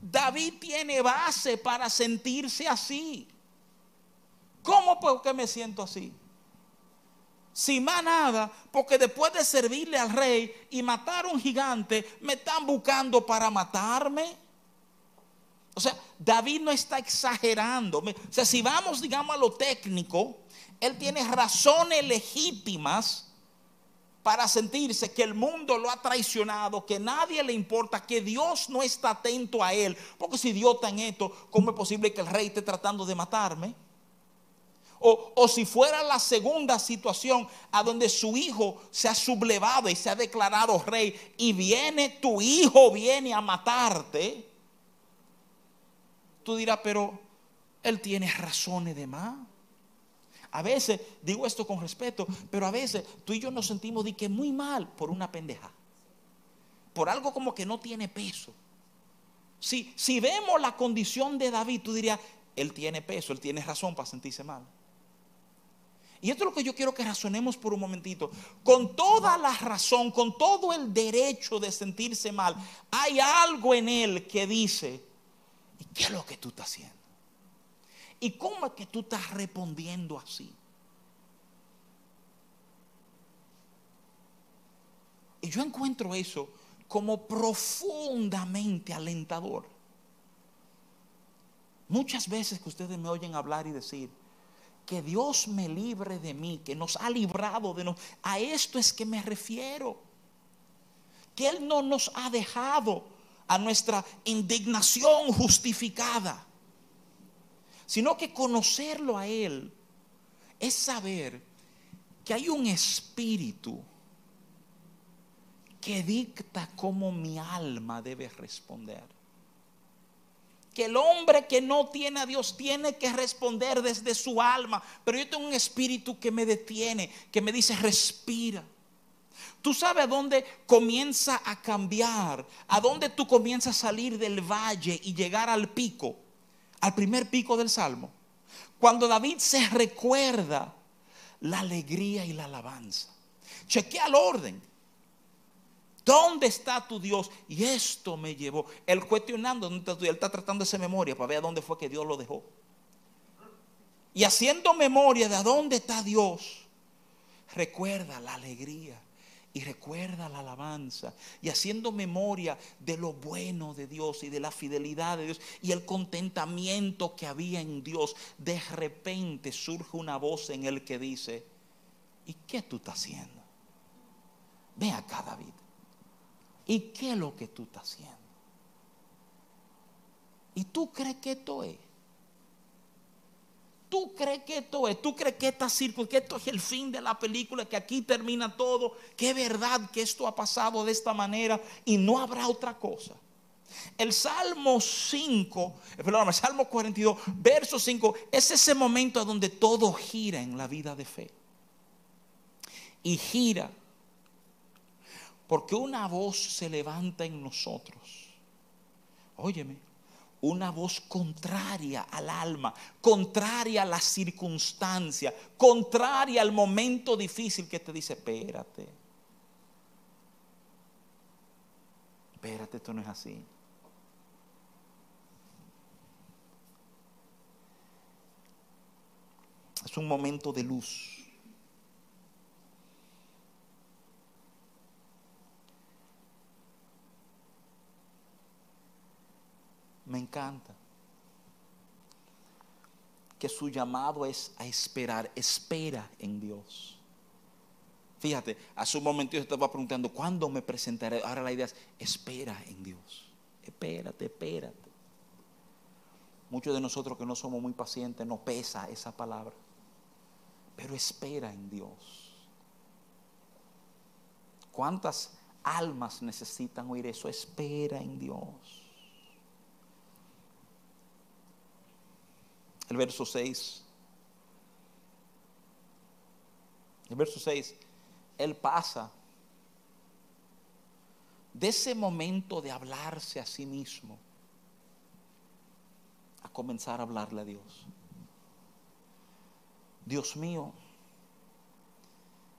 David tiene base para sentirse así. ¿Cómo por qué me siento así? Si más nada, porque después de servirle al rey y matar a un gigante, me están buscando para matarme. O sea, David no está exagerando. O sea, si vamos, digamos, a lo técnico, él tiene razones legítimas para sentirse que el mundo lo ha traicionado, que nadie le importa, que Dios no está atento a él. Porque si Dios está en esto, ¿cómo es posible que el rey esté tratando de matarme? O, si fuera la segunda situación a donde su hijo se ha sublevado y se ha declarado rey y viene tu hijo, viene a matarte, tú dirás, pero él tiene razones de más. A veces, digo esto con respeto, pero a veces tú y yo nos sentimos que muy mal por una pendeja. Por algo como que no tiene peso. Si, si vemos la condición de David, tú dirías, él tiene peso, él tiene razón para sentirse mal. Y esto es lo que yo quiero que razonemos por un momentito. Con toda la razón, con todo el derecho de sentirse mal, hay algo en él que dice, ¿y qué es lo que tú estás haciendo? ¿Y cómo es que tú estás respondiendo así? Y yo encuentro eso como profundamente alentador. Muchas veces que ustedes me oyen hablar y decir, que Dios me libre de mí, que nos ha librado de nosotros. A esto es que me refiero. Que Él no nos ha dejado a nuestra indignación justificada, sino que conocerlo a Él es saber que hay un espíritu que dicta cómo mi alma debe responder que el hombre que no tiene a Dios tiene que responder desde su alma. Pero yo tengo un espíritu que me detiene, que me dice, respira. Tú sabes a dónde comienza a cambiar, a dónde tú comienzas a salir del valle y llegar al pico, al primer pico del Salmo. Cuando David se recuerda la alegría y la alabanza. Chequea el orden. ¿Dónde está tu Dios? Y esto me llevó. Él cuestionando, él está tratando hacer memoria para ver a dónde fue que Dios lo dejó. Y haciendo memoria de a dónde está Dios, recuerda la alegría y recuerda la alabanza. Y haciendo memoria de lo bueno de Dios y de la fidelidad de Dios y el contentamiento que había en Dios, de repente surge una voz en él que dice, ¿y qué tú estás haciendo? Ve acá, David. ¿Y qué es lo que tú estás haciendo? ¿Y tú crees que esto es? ¿Tú crees que esto es? ¿Tú crees que esta circunstancia, que esto es el fin de la película, que aquí termina todo? ¿Qué verdad que esto ha pasado de esta manera y no habrá otra cosa? El Salmo 5, eh, perdón, el Salmo 42, verso 5, es ese momento donde todo gira en la vida de fe. Y gira porque una voz se levanta en nosotros. Óyeme, una voz contraria al alma, contraria a la circunstancia, contraria al momento difícil que te dice, espérate. Espérate, esto no es así. Es un momento de luz. Me encanta. Que su llamado es a esperar, espera en Dios. Fíjate, hace un momento yo estaba preguntando, ¿cuándo me presentaré? Ahora la idea es, espera en Dios. Espérate, espérate. Muchos de nosotros que no somos muy pacientes, no pesa esa palabra. Pero espera en Dios. ¿Cuántas almas necesitan oír eso? Espera en Dios. El verso 6. El verso 6. Él pasa de ese momento de hablarse a sí mismo a comenzar a hablarle a Dios. Dios mío,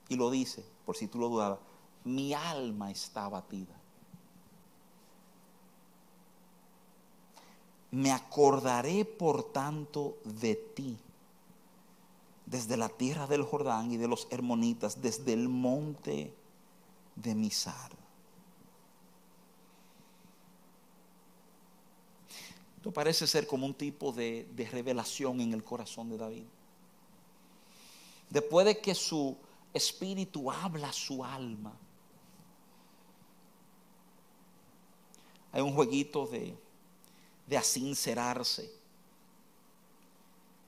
y lo dice, por si tú lo dudabas, mi alma está abatida. Me acordaré por tanto de ti, desde la tierra del Jordán y de los hermonitas, desde el monte de Misar. Esto parece ser como un tipo de, de revelación en el corazón de David. Después de que su espíritu habla su alma, hay un jueguito de, de asincerarse.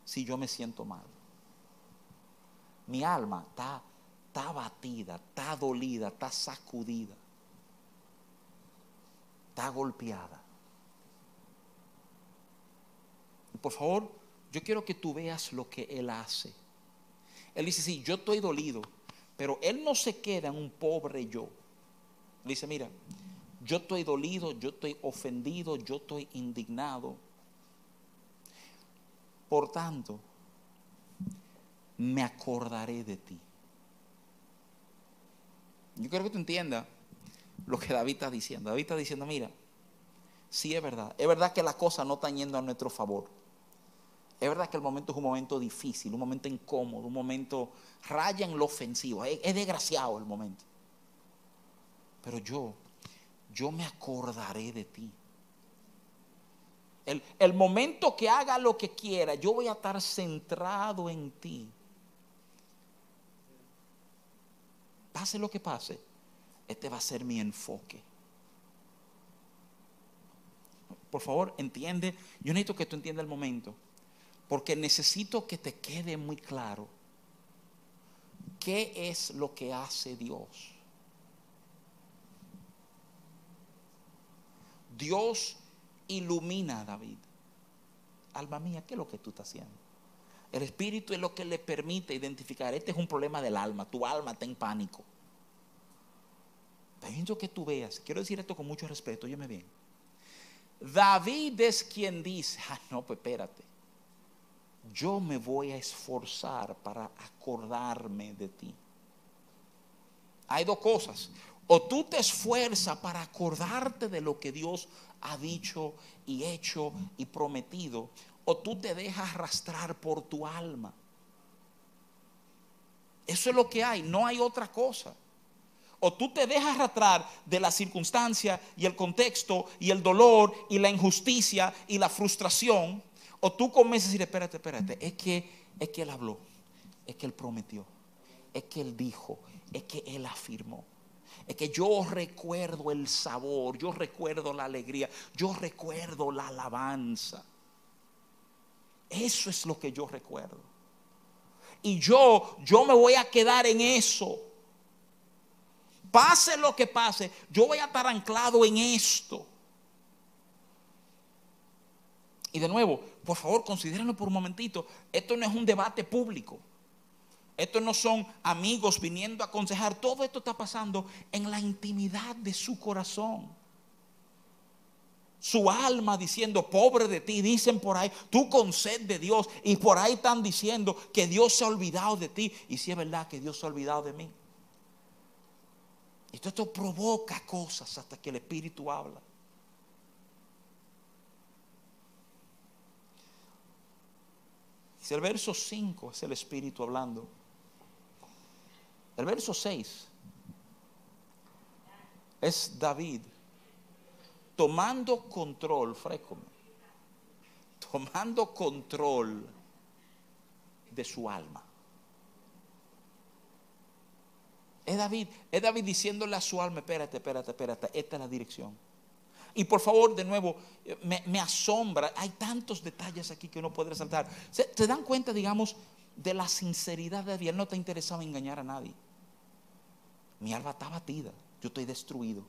Si yo me siento mal, mi alma está, está abatida, está dolida, está sacudida, está golpeada. Y por favor, yo quiero que tú veas lo que Él hace. Él dice, sí, yo estoy dolido, pero Él no se queda en un pobre yo. Dice, mira, yo estoy dolido, yo estoy ofendido, yo estoy indignado. Por tanto, me acordaré de ti. Yo quiero que tú entiendas lo que David está diciendo. David está diciendo, mira, sí es verdad, es verdad que las cosas no están yendo a nuestro favor. Es verdad que el momento es un momento difícil, un momento incómodo, un momento raya en lo ofensivo. Es, es desgraciado el momento. Pero yo yo me acordaré de ti. El, el, momento que haga lo que quiera, yo voy a estar centrado en ti. Pase lo que pase, este va a ser mi enfoque. Por favor, entiende. Yo necesito que tú entiendas el momento. Porque necesito que te quede muy claro qué es lo que hace Dios. Dios ilumina a David. Alma mía, ¿qué es lo que tú estás haciendo? El Espíritu es lo que le permite identificar, este es un problema del alma, tu alma está en pánico. Pero que tú veas, quiero decir esto con mucho respeto, óyeme bien. David es quien dice, ah, no, pues espérate, yo me voy a esforzar para acordarme de ti. Hay dos cosas. O tú te esfuerzas para acordarte de lo que Dios ha dicho y hecho y prometido, o tú te dejas arrastrar por tu alma. Eso es lo que hay, no hay otra cosa. O tú te dejas arrastrar de la circunstancia y el contexto y el dolor y la injusticia y la frustración, o tú comienzas a decir, espérate, espérate, es que, es que Él habló, es que Él prometió, es que Él dijo, es que Él afirmó. Es que yo recuerdo el sabor, yo recuerdo la alegría, yo recuerdo la alabanza. Eso es lo que yo recuerdo. Y yo, yo me voy a quedar en eso. Pase lo que pase, yo voy a estar anclado en esto. Y de nuevo, por favor, considérenlo por un momentito. Esto no es un debate público. Estos no son amigos viniendo a aconsejar. Todo esto está pasando en la intimidad de su corazón. Su alma diciendo, pobre de ti, dicen por ahí, tú con sed de Dios. Y por ahí están diciendo que Dios se ha olvidado de ti. Y si es verdad que Dios se ha olvidado de mí. Todo esto provoca cosas hasta que el Espíritu habla. Si el verso 5 es el Espíritu hablando. El verso 6 es David tomando control, frécome, tomando control de su alma. Es David, es David diciéndole a su alma, espérate, espérate, espérate, esta es la dirección. Y por favor, de nuevo, me, asombra, hay tantos detalles aquí que uno puede resaltar. ¿Se, ¿Te dan cuenta, digamos, de la sinceridad de David? Él no te interesaba engañar a nadie. Mi alma está batida, yo estoy destruido.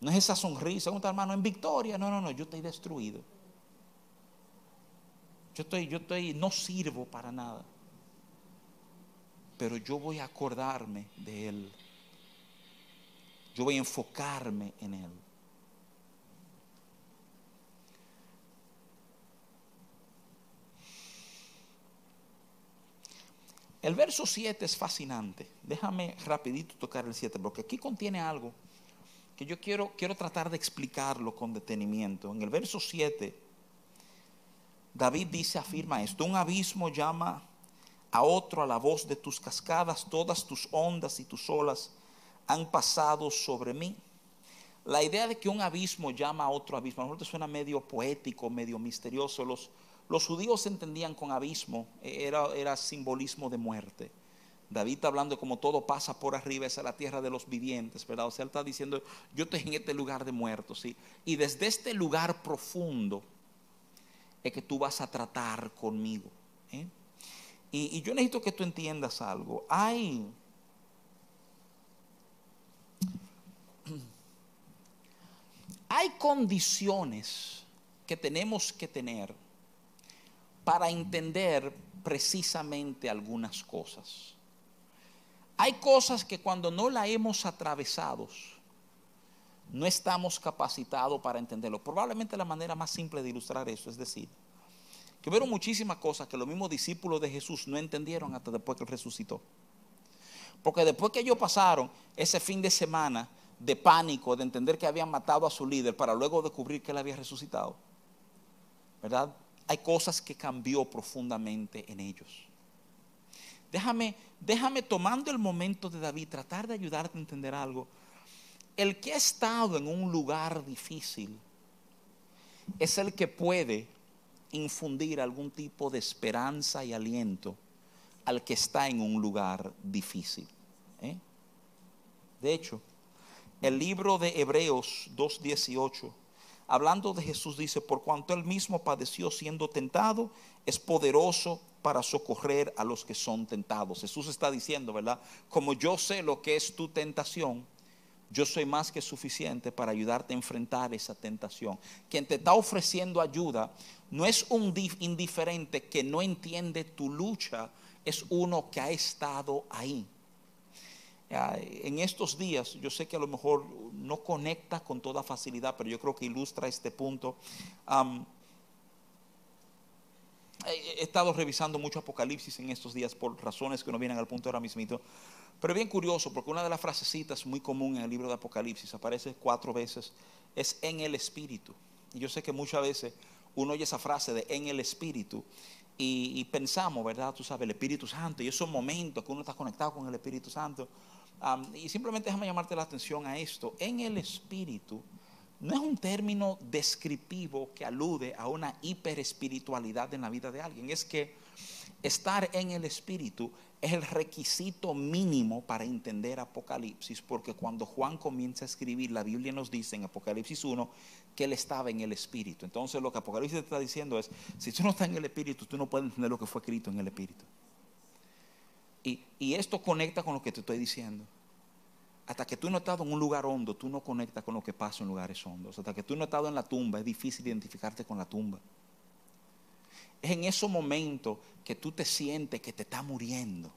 No es esa sonrisa, un hermano, en victoria. No, no, no, yo estoy destruido. Yo estoy, yo estoy, no sirvo para nada. Pero yo voy a acordarme de Él. Yo voy a enfocarme en Él. El verso 7 es fascinante. Déjame rapidito tocar el 7, porque aquí contiene algo que yo quiero, quiero tratar de explicarlo con detenimiento. En el verso 7, David dice, afirma esto, un abismo llama a otro a la voz de tus cascadas, todas tus ondas y tus olas han pasado sobre mí. La idea de que un abismo llama a otro abismo, a lo suena medio poético, medio misterioso. Los, los judíos entendían con abismo, era, era simbolismo de muerte. David está hablando como todo pasa por arriba, es a la tierra de los vivientes, ¿verdad? O sea, él está diciendo, yo estoy en este lugar de muertos, ¿sí? Y desde este lugar profundo es que tú vas a tratar conmigo. ¿eh? Y, y yo necesito que tú entiendas algo. Hay Hay condiciones que tenemos que tener para entender precisamente algunas cosas. Hay cosas que cuando no la hemos atravesado, no estamos capacitados para entenderlo. Probablemente la manera más simple de ilustrar eso es decir, que hubieron muchísimas cosas que los mismos discípulos de Jesús no entendieron hasta después que él resucitó. Porque después que ellos pasaron ese fin de semana de pánico, de entender que habían matado a su líder para luego descubrir que él había resucitado, ¿verdad? Hay cosas que cambió profundamente en ellos. Déjame, déjame tomando el momento de David, tratar de ayudarte a entender algo. El que ha estado en un lugar difícil es el que puede infundir algún tipo de esperanza y aliento al que está en un lugar difícil. ¿eh? De hecho, el libro de Hebreos 2.18, hablando de Jesús, dice, por cuanto él mismo padeció siendo tentado, es poderoso para socorrer a los que son tentados. Jesús está diciendo, ¿verdad? Como yo sé lo que es tu tentación, yo soy más que suficiente para ayudarte a enfrentar esa tentación. Quien te está ofreciendo ayuda no es un indiferente que no entiende tu lucha, es uno que ha estado ahí. En estos días, yo sé que a lo mejor no conecta con toda facilidad, pero yo creo que ilustra este punto. he estado revisando mucho Apocalipsis en estos días por razones que no vienen al punto ahora mismo. Pero bien curioso, porque una de las frasecitas muy común en el libro de Apocalipsis, aparece cuatro veces, es en el Espíritu. Y yo sé que muchas veces uno oye esa frase de en el Espíritu y, pensamos, ¿verdad? Tú sabes, el Espíritu Santo, y esos momentos que uno está conectado con el Espíritu Santo. Y simplemente déjame llamarte la atención a esto. En el Espíritu no es un término descriptivo que alude a una hiperespiritualidad en la vida de alguien. Es que estar en el Espíritu es el requisito mínimo para entender Apocalipsis, porque cuando Juan comienza a escribir, la Biblia nos dice en Apocalipsis 1 que él estaba en el Espíritu. Entonces lo que Apocalipsis está diciendo es, si tú no estás en el Espíritu, tú no puedes entender lo que fue escrito en el Espíritu. Y, esto conecta con lo que te estoy diciendo. Hasta que tú no estado en un lugar hondo, tú no conectas con lo que pasa en lugares hondos. Hasta que tú no estado en la tumba, es difícil identificarte con la tumba. Es en esos momentos que tú te sientes que te está muriendo.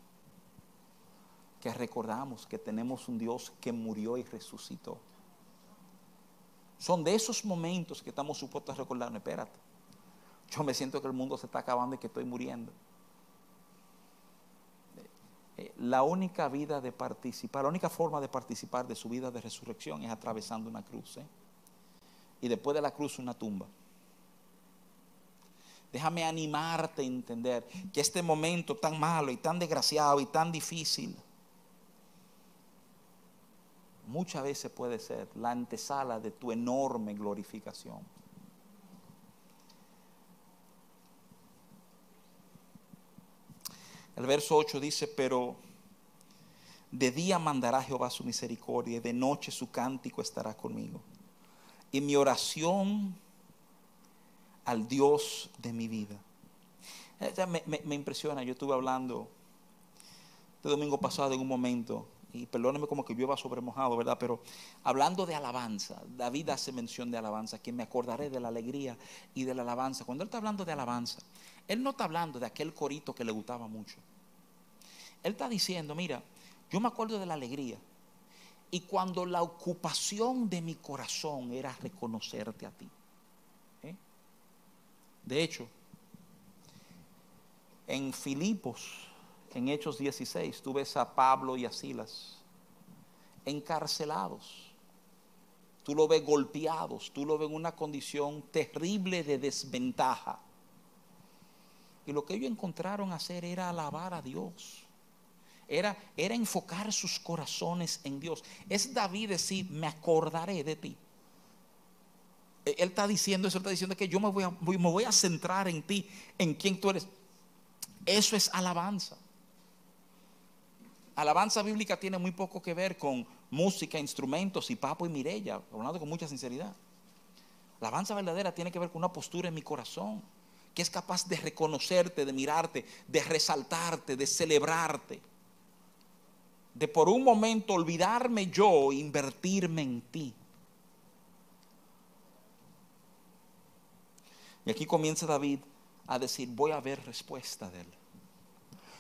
Que recordamos que tenemos un Dios que murió y resucitó. Son de esos momentos que estamos supuestos a recordar. espérate. Yo me siento que el mundo se está acabando y que estoy muriendo. Eh, la única vida de participar, la única forma de participar de su vida de resurrección es atravesando una cruz. ¿eh? Y después de la cruz una tumba. Déjame animarte a entender que este momento tan malo y tan desgraciado y tan difícil, muchas veces puede ser la antesala de tu enorme glorificación. El verso 8 dice, pero De día mandará Jehová su misericordia y de noche su cántico estará conmigo. Y mi oración al Dios de mi vida. Me, me impresiona, yo estuve hablando este domingo pasado en un momento y perdóneme como que llueva sobre mojado, ¿verdad? Pero hablando de alabanza, David hace mención de alabanza, que me acordaré de la alegría y de la alabanza. Cuando él está hablando de alabanza, él no está hablando de aquel corito que le gustaba mucho. Él está diciendo, mira, yo me acuerdo de la alegría. Y cuando la ocupación de mi corazón era reconocerte a ti. ¿eh? De hecho, en Filipos en Hechos 16, tú ves a Pablo y a Silas encarcelados. Tú lo ves golpeados, tú lo ves en una condición terrible de desventaja. Y lo que ellos encontraron hacer era alabar a Dios. Era, era enfocar sus corazones en Dios. Es David decir, me acordaré de ti. E, él está diciendo eso, está diciendo que yo me voy, a, me voy a centrar en ti, en quién tú eres. Eso es alabanza. Alabanza bíblica tiene muy poco que ver con música, instrumentos y papo y mirella, hablando con mucha sinceridad. La alabanza verdadera tiene que ver con una postura en mi corazón, que es capaz de reconocerte, de mirarte, de resaltarte, de celebrarte, de por un momento olvidarme yo invertirme en ti. Y aquí comienza David a decir, voy a ver respuesta de él.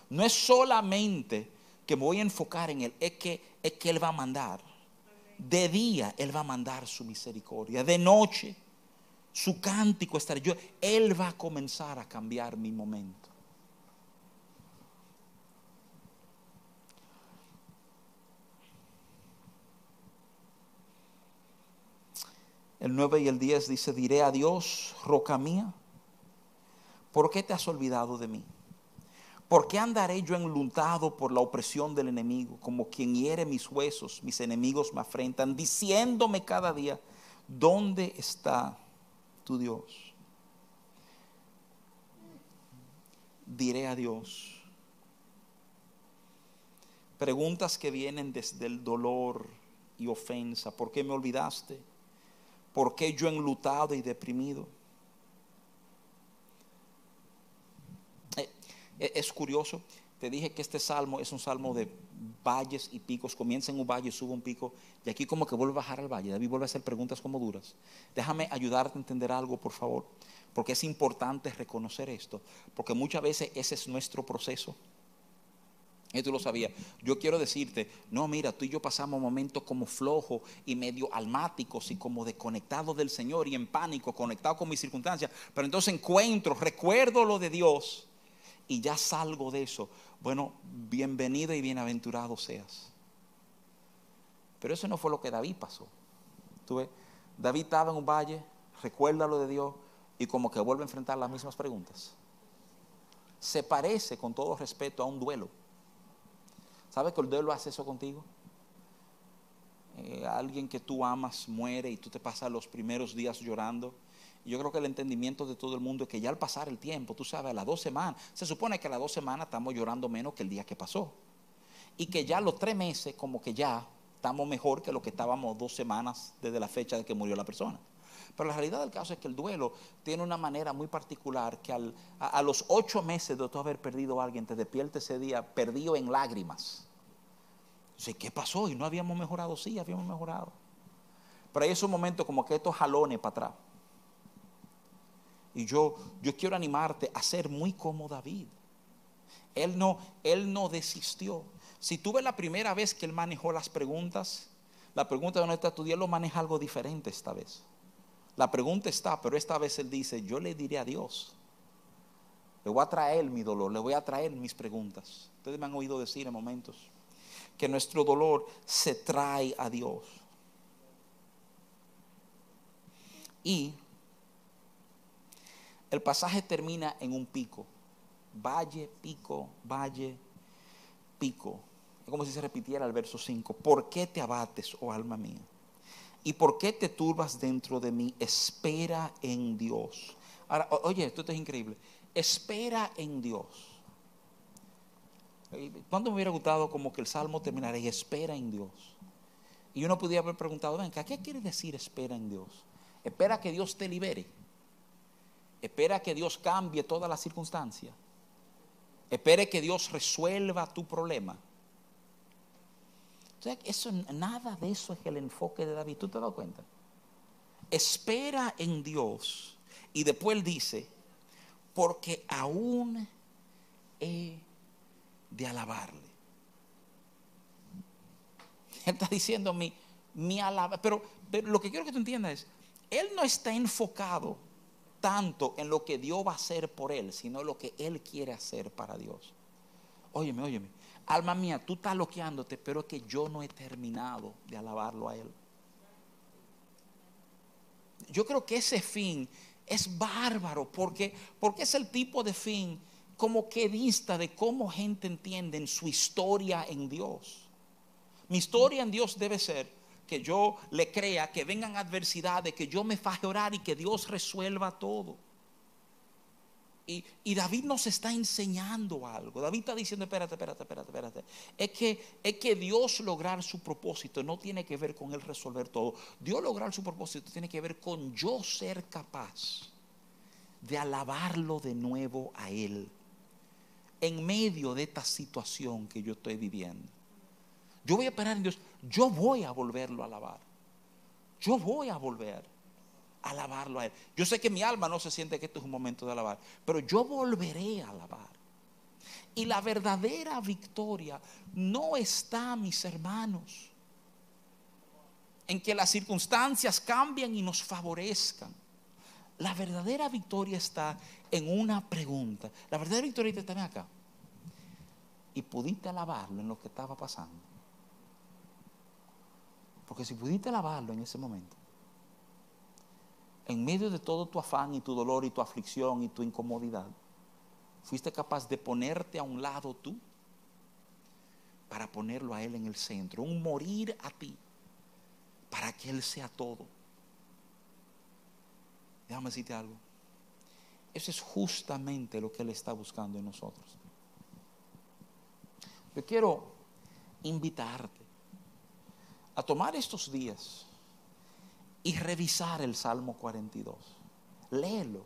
No es solamente que voy a enfocar en Él es que, es que Él va a mandar. De día Él va a mandar su misericordia. De noche su cántico estará yo. Él va a comenzar a cambiar mi momento. El 9 y el 10 dice, diré a Dios, roca mía, ¿por qué te has olvidado de mí? ¿Por qué andaré yo enlutado por la opresión del enemigo, como quien hiere mis huesos, mis enemigos me afrentan, diciéndome cada día, ¿dónde está tu Dios? Diré a Dios. Preguntas que vienen desde el dolor y ofensa. ¿Por qué me olvidaste? ¿Por qué yo enlutado y deprimido? E, es curioso, te dije que este salmo es un salmo de valles y picos. Comienza en un valle, sube un pico y aquí como que vuelve a bajar al valle. David vuelve a hacer preguntas como duras. Déjame ayudarte a entender algo, por favor, porque es importante reconocer esto, porque muchas veces ese es nuestro proceso. Y tú lo sabías. Yo quiero decirte, no, mira, tú y yo pasamos momentos como flojos y medio almáticos y como desconectados del Señor y en pánico, conectados con mis circunstancias. Pero entonces encuentro, recuerdo lo de Dios y ya salgo de eso, bueno, bienvenido y bienaventurado seas. Pero eso no fue lo que David pasó. ¿Tú David estaba en un valle, recuerda lo de Dios y como que vuelve a enfrentar las mismas preguntas. Se parece, con todo respeto, a un duelo. ¿Sabes que el duelo hace eso contigo? Eh, alguien que tú amas muere y tú te pasas los primeros días llorando yo creo que el entendimiento de todo el mundo es que ya al pasar el tiempo, tú sabes, a las dos semanas, se supone que a las dos semanas estamos llorando menos que el día que pasó. Y que ya a los tres meses, como que ya estamos mejor que lo que estábamos dos semanas desde la fecha de que murió la persona. Pero la realidad del caso es que el duelo tiene una manera muy particular que a, los ocho meses de tú haber perdido a alguien, te despierta ese día perdido en lágrimas. ¿qué pasó? Y no habíamos mejorado, sí, habíamos mejorado. Pero hay esos momentos como que estos jalones para atrás. Y yo, yo quiero animarte a ser muy como David. Él no, él no desistió. Si tú ves la primera vez que él manejó las preguntas, la pregunta de dónde está tu lo maneja algo diferente esta vez. La pregunta está, pero esta vez él dice, yo le diré a Dios. Le voy a traer mi dolor, le voy a traer mis preguntas. Ustedes me han oído decir en momentos que nuestro dolor se trae a Dios. Y el pasaje termina en un pico. Valle, pico, valle, pico. Es como si se repitiera el verso 5. ¿Por qué te abates, oh alma mía? ¿Y por qué te turbas dentro de mí? Espera en Dios. Ahora, oye, esto es increíble. Espera en Dios. ¿Cuándo me hubiera gustado como que el salmo terminara y espera en Dios? Y uno podría haber preguntado, venga, ¿qué quiere decir espera en Dios? Espera que Dios te libere. Espera que Dios cambie toda la circunstancia. Espere que Dios resuelva tu problema. Eso, nada de eso es el enfoque de David. ¿Tú te das cuenta? Espera en Dios. Y después él dice, porque aún he de alabarle. Él está diciendo mi, mi alaba. Pero, pero lo que quiero que tú entiendas es, él no está enfocado tanto en lo que Dios va a hacer por él, sino lo que él quiere hacer para Dios. Óyeme, óyeme. Alma mía, tú estás loqueándote, pero que yo no he terminado de alabarlo a él. Yo creo que ese fin es bárbaro porque, porque es el tipo de fin como que dista de cómo gente entiende en su historia en Dios. Mi historia en Dios debe ser que yo le crea, que vengan adversidades, que yo me faje orar y que Dios resuelva todo. Y, David nos está enseñando algo. David está diciendo, espérate, espérate, espérate, espérate. Es que, es que Dios lograr su propósito no tiene que ver con Él resolver todo. Dios lograr su propósito tiene que ver con yo ser capaz de alabarlo de nuevo a Él. En medio de esta situación que yo estoy viviendo. Yo voy a esperar en Dios. Yo voy a volverlo a alabar. Yo voy a volver alabarlo a Él. Yo sé que mi alma no se siente que esto es un momento de alabar, pero yo volveré a alabar. Y la verdadera victoria no está, mis hermanos, en que las circunstancias cambien y nos favorezcan. La verdadera victoria está en una pregunta. La verdadera victoria está acá. Y pudiste alabarlo en lo que estaba pasando. Porque si pudiste alabarlo en ese momento, en medio de todo tu afán y tu dolor y tu aflicción y tu incomodidad, fuiste capaz de ponerte a un lado tú para ponerlo a Él en el centro, un morir a ti, para que Él sea todo. Déjame decirte algo. Eso es justamente lo que Él está buscando en nosotros. Yo quiero invitarte a tomar estos días y revisar el Salmo 42. Léelo,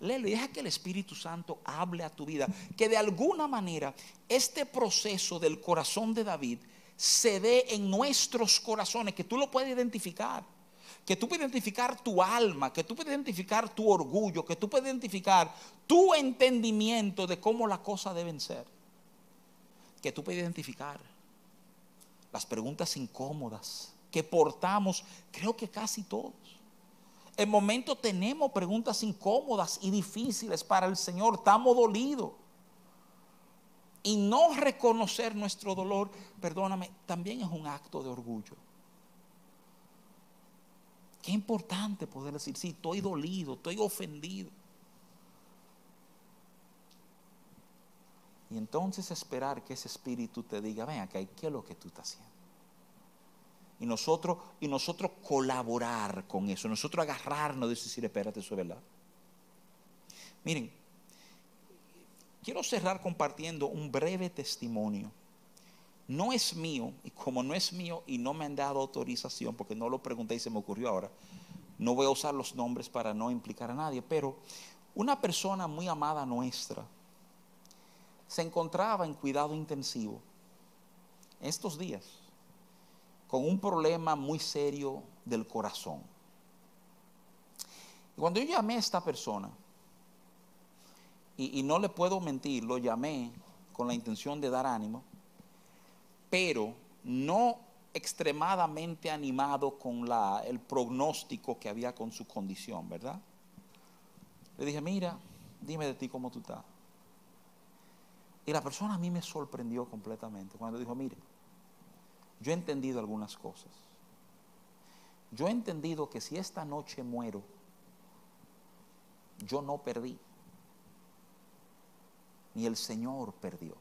léelo y deja que el Espíritu Santo hable a tu vida. Que de alguna manera este proceso del corazón de David se dé en nuestros corazones, que tú lo puedes identificar. Que tú puedes identificar tu alma, que tú puedes identificar tu orgullo, que tú puedes identificar tu entendimiento de cómo las cosas deben ser. Que tú puedes identificar las preguntas incómodas que portamos, creo que casi todos. En momento tenemos preguntas incómodas y difíciles para el Señor, estamos dolidos. Y no reconocer nuestro dolor, perdóname, también es un acto de orgullo. Qué importante poder decir, sí, estoy dolido, estoy ofendido. Y entonces esperar que ese espíritu te diga, ven acá, ¿qué es lo que tú estás haciendo? Y nosotros, y nosotros colaborar con eso, nosotros agarrarnos de decir, espérate, eso es verdad. Miren, quiero cerrar compartiendo un breve testimonio. No es mío, y como no es mío y no me han dado autorización, porque no lo pregunté y se me ocurrió ahora, no voy a usar los nombres para no implicar a nadie, pero una persona muy amada nuestra, se encontraba en cuidado intensivo estos días con un problema muy serio del corazón. Y cuando yo llamé a esta persona, y, no le puedo mentir, lo llamé con la intención de dar ánimo, pero no extremadamente animado con la, el pronóstico que había con su condición, ¿verdad? Le dije, mira, dime de ti cómo tú estás. Y la persona a mí me sorprendió completamente cuando dijo, mire, yo he entendido algunas cosas. Yo he entendido que si esta noche muero, yo no perdí, ni el Señor perdió.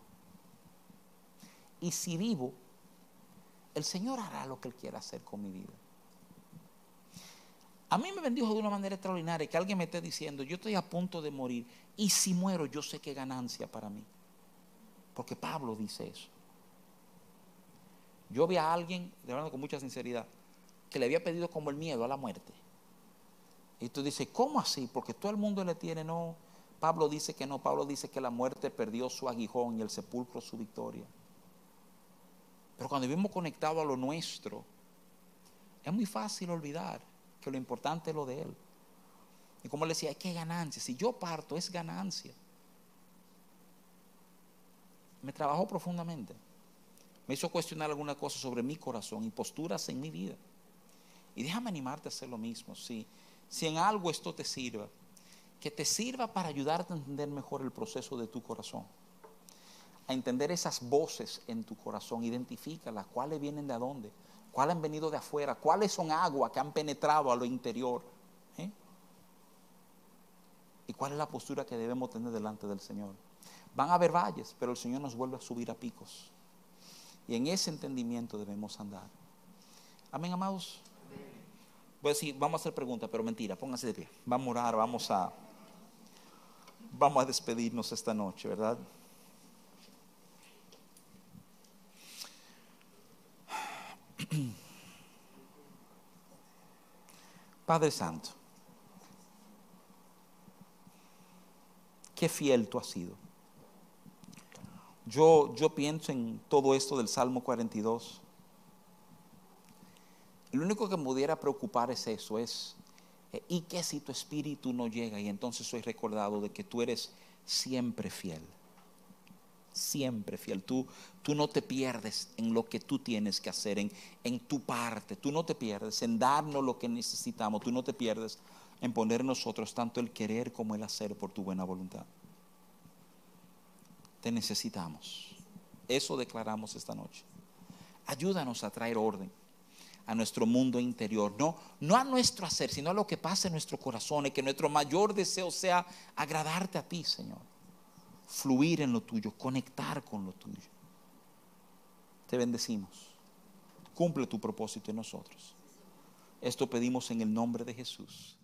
Y si vivo, el Señor hará lo que Él quiera hacer con mi vida. A mí me bendijo de una manera extraordinaria que alguien me esté diciendo, yo estoy a punto de morir y si muero yo sé qué ganancia para mí. Porque Pablo dice eso. Yo vi a alguien, de verdad con mucha sinceridad, que le había pedido como el miedo a la muerte. Y tú dices, ¿cómo así? Porque todo el mundo le tiene, no. Pablo dice que no, Pablo dice que la muerte perdió su aguijón y el sepulcro su victoria. Pero cuando vivimos conectados a lo nuestro, es muy fácil olvidar que lo importante es lo de Él. Y como le decía, hay que ganancia. Si yo parto, es ganancia. Me trabajó profundamente. Me hizo cuestionar alguna cosa sobre mi corazón y posturas en mi vida. Y déjame animarte a hacer lo mismo. Si, si en algo esto te sirva, que te sirva para ayudarte a entender mejor el proceso de tu corazón. A entender esas voces en tu corazón. Identifícalas, cuáles vienen de dónde, cuáles han venido de afuera, cuáles son agua que han penetrado a lo interior. ¿eh? Y cuál es la postura que debemos tener delante del Señor. Van a haber valles, pero el Señor nos vuelve a subir a picos. Y en ese entendimiento debemos andar. Amén, amados. Voy a decir, vamos a hacer preguntas, pero mentira, pónganse de pie. Vamos a orar, vamos a, vamos a despedirnos esta noche, ¿verdad? Padre Santo, qué fiel tú has sido. Yo, yo pienso en todo esto del Salmo 42. Lo único que me pudiera preocupar es eso, es, eh, ¿y qué si tu espíritu no llega? Y entonces soy recordado de que tú eres siempre fiel, siempre fiel. Tú, tú no te pierdes en lo que tú tienes que hacer, en, en tu parte, tú no te pierdes en darnos lo que necesitamos, tú no te pierdes en poner nosotros tanto el querer como el hacer por tu buena voluntad te necesitamos. Eso declaramos esta noche. Ayúdanos a traer orden a nuestro mundo interior, no, no a nuestro hacer, sino a lo que pasa en nuestro corazón y que nuestro mayor deseo sea agradarte a ti, Señor. Fluir en lo tuyo, conectar con lo tuyo. Te bendecimos. Cumple tu propósito en nosotros. Esto pedimos en el nombre de Jesús.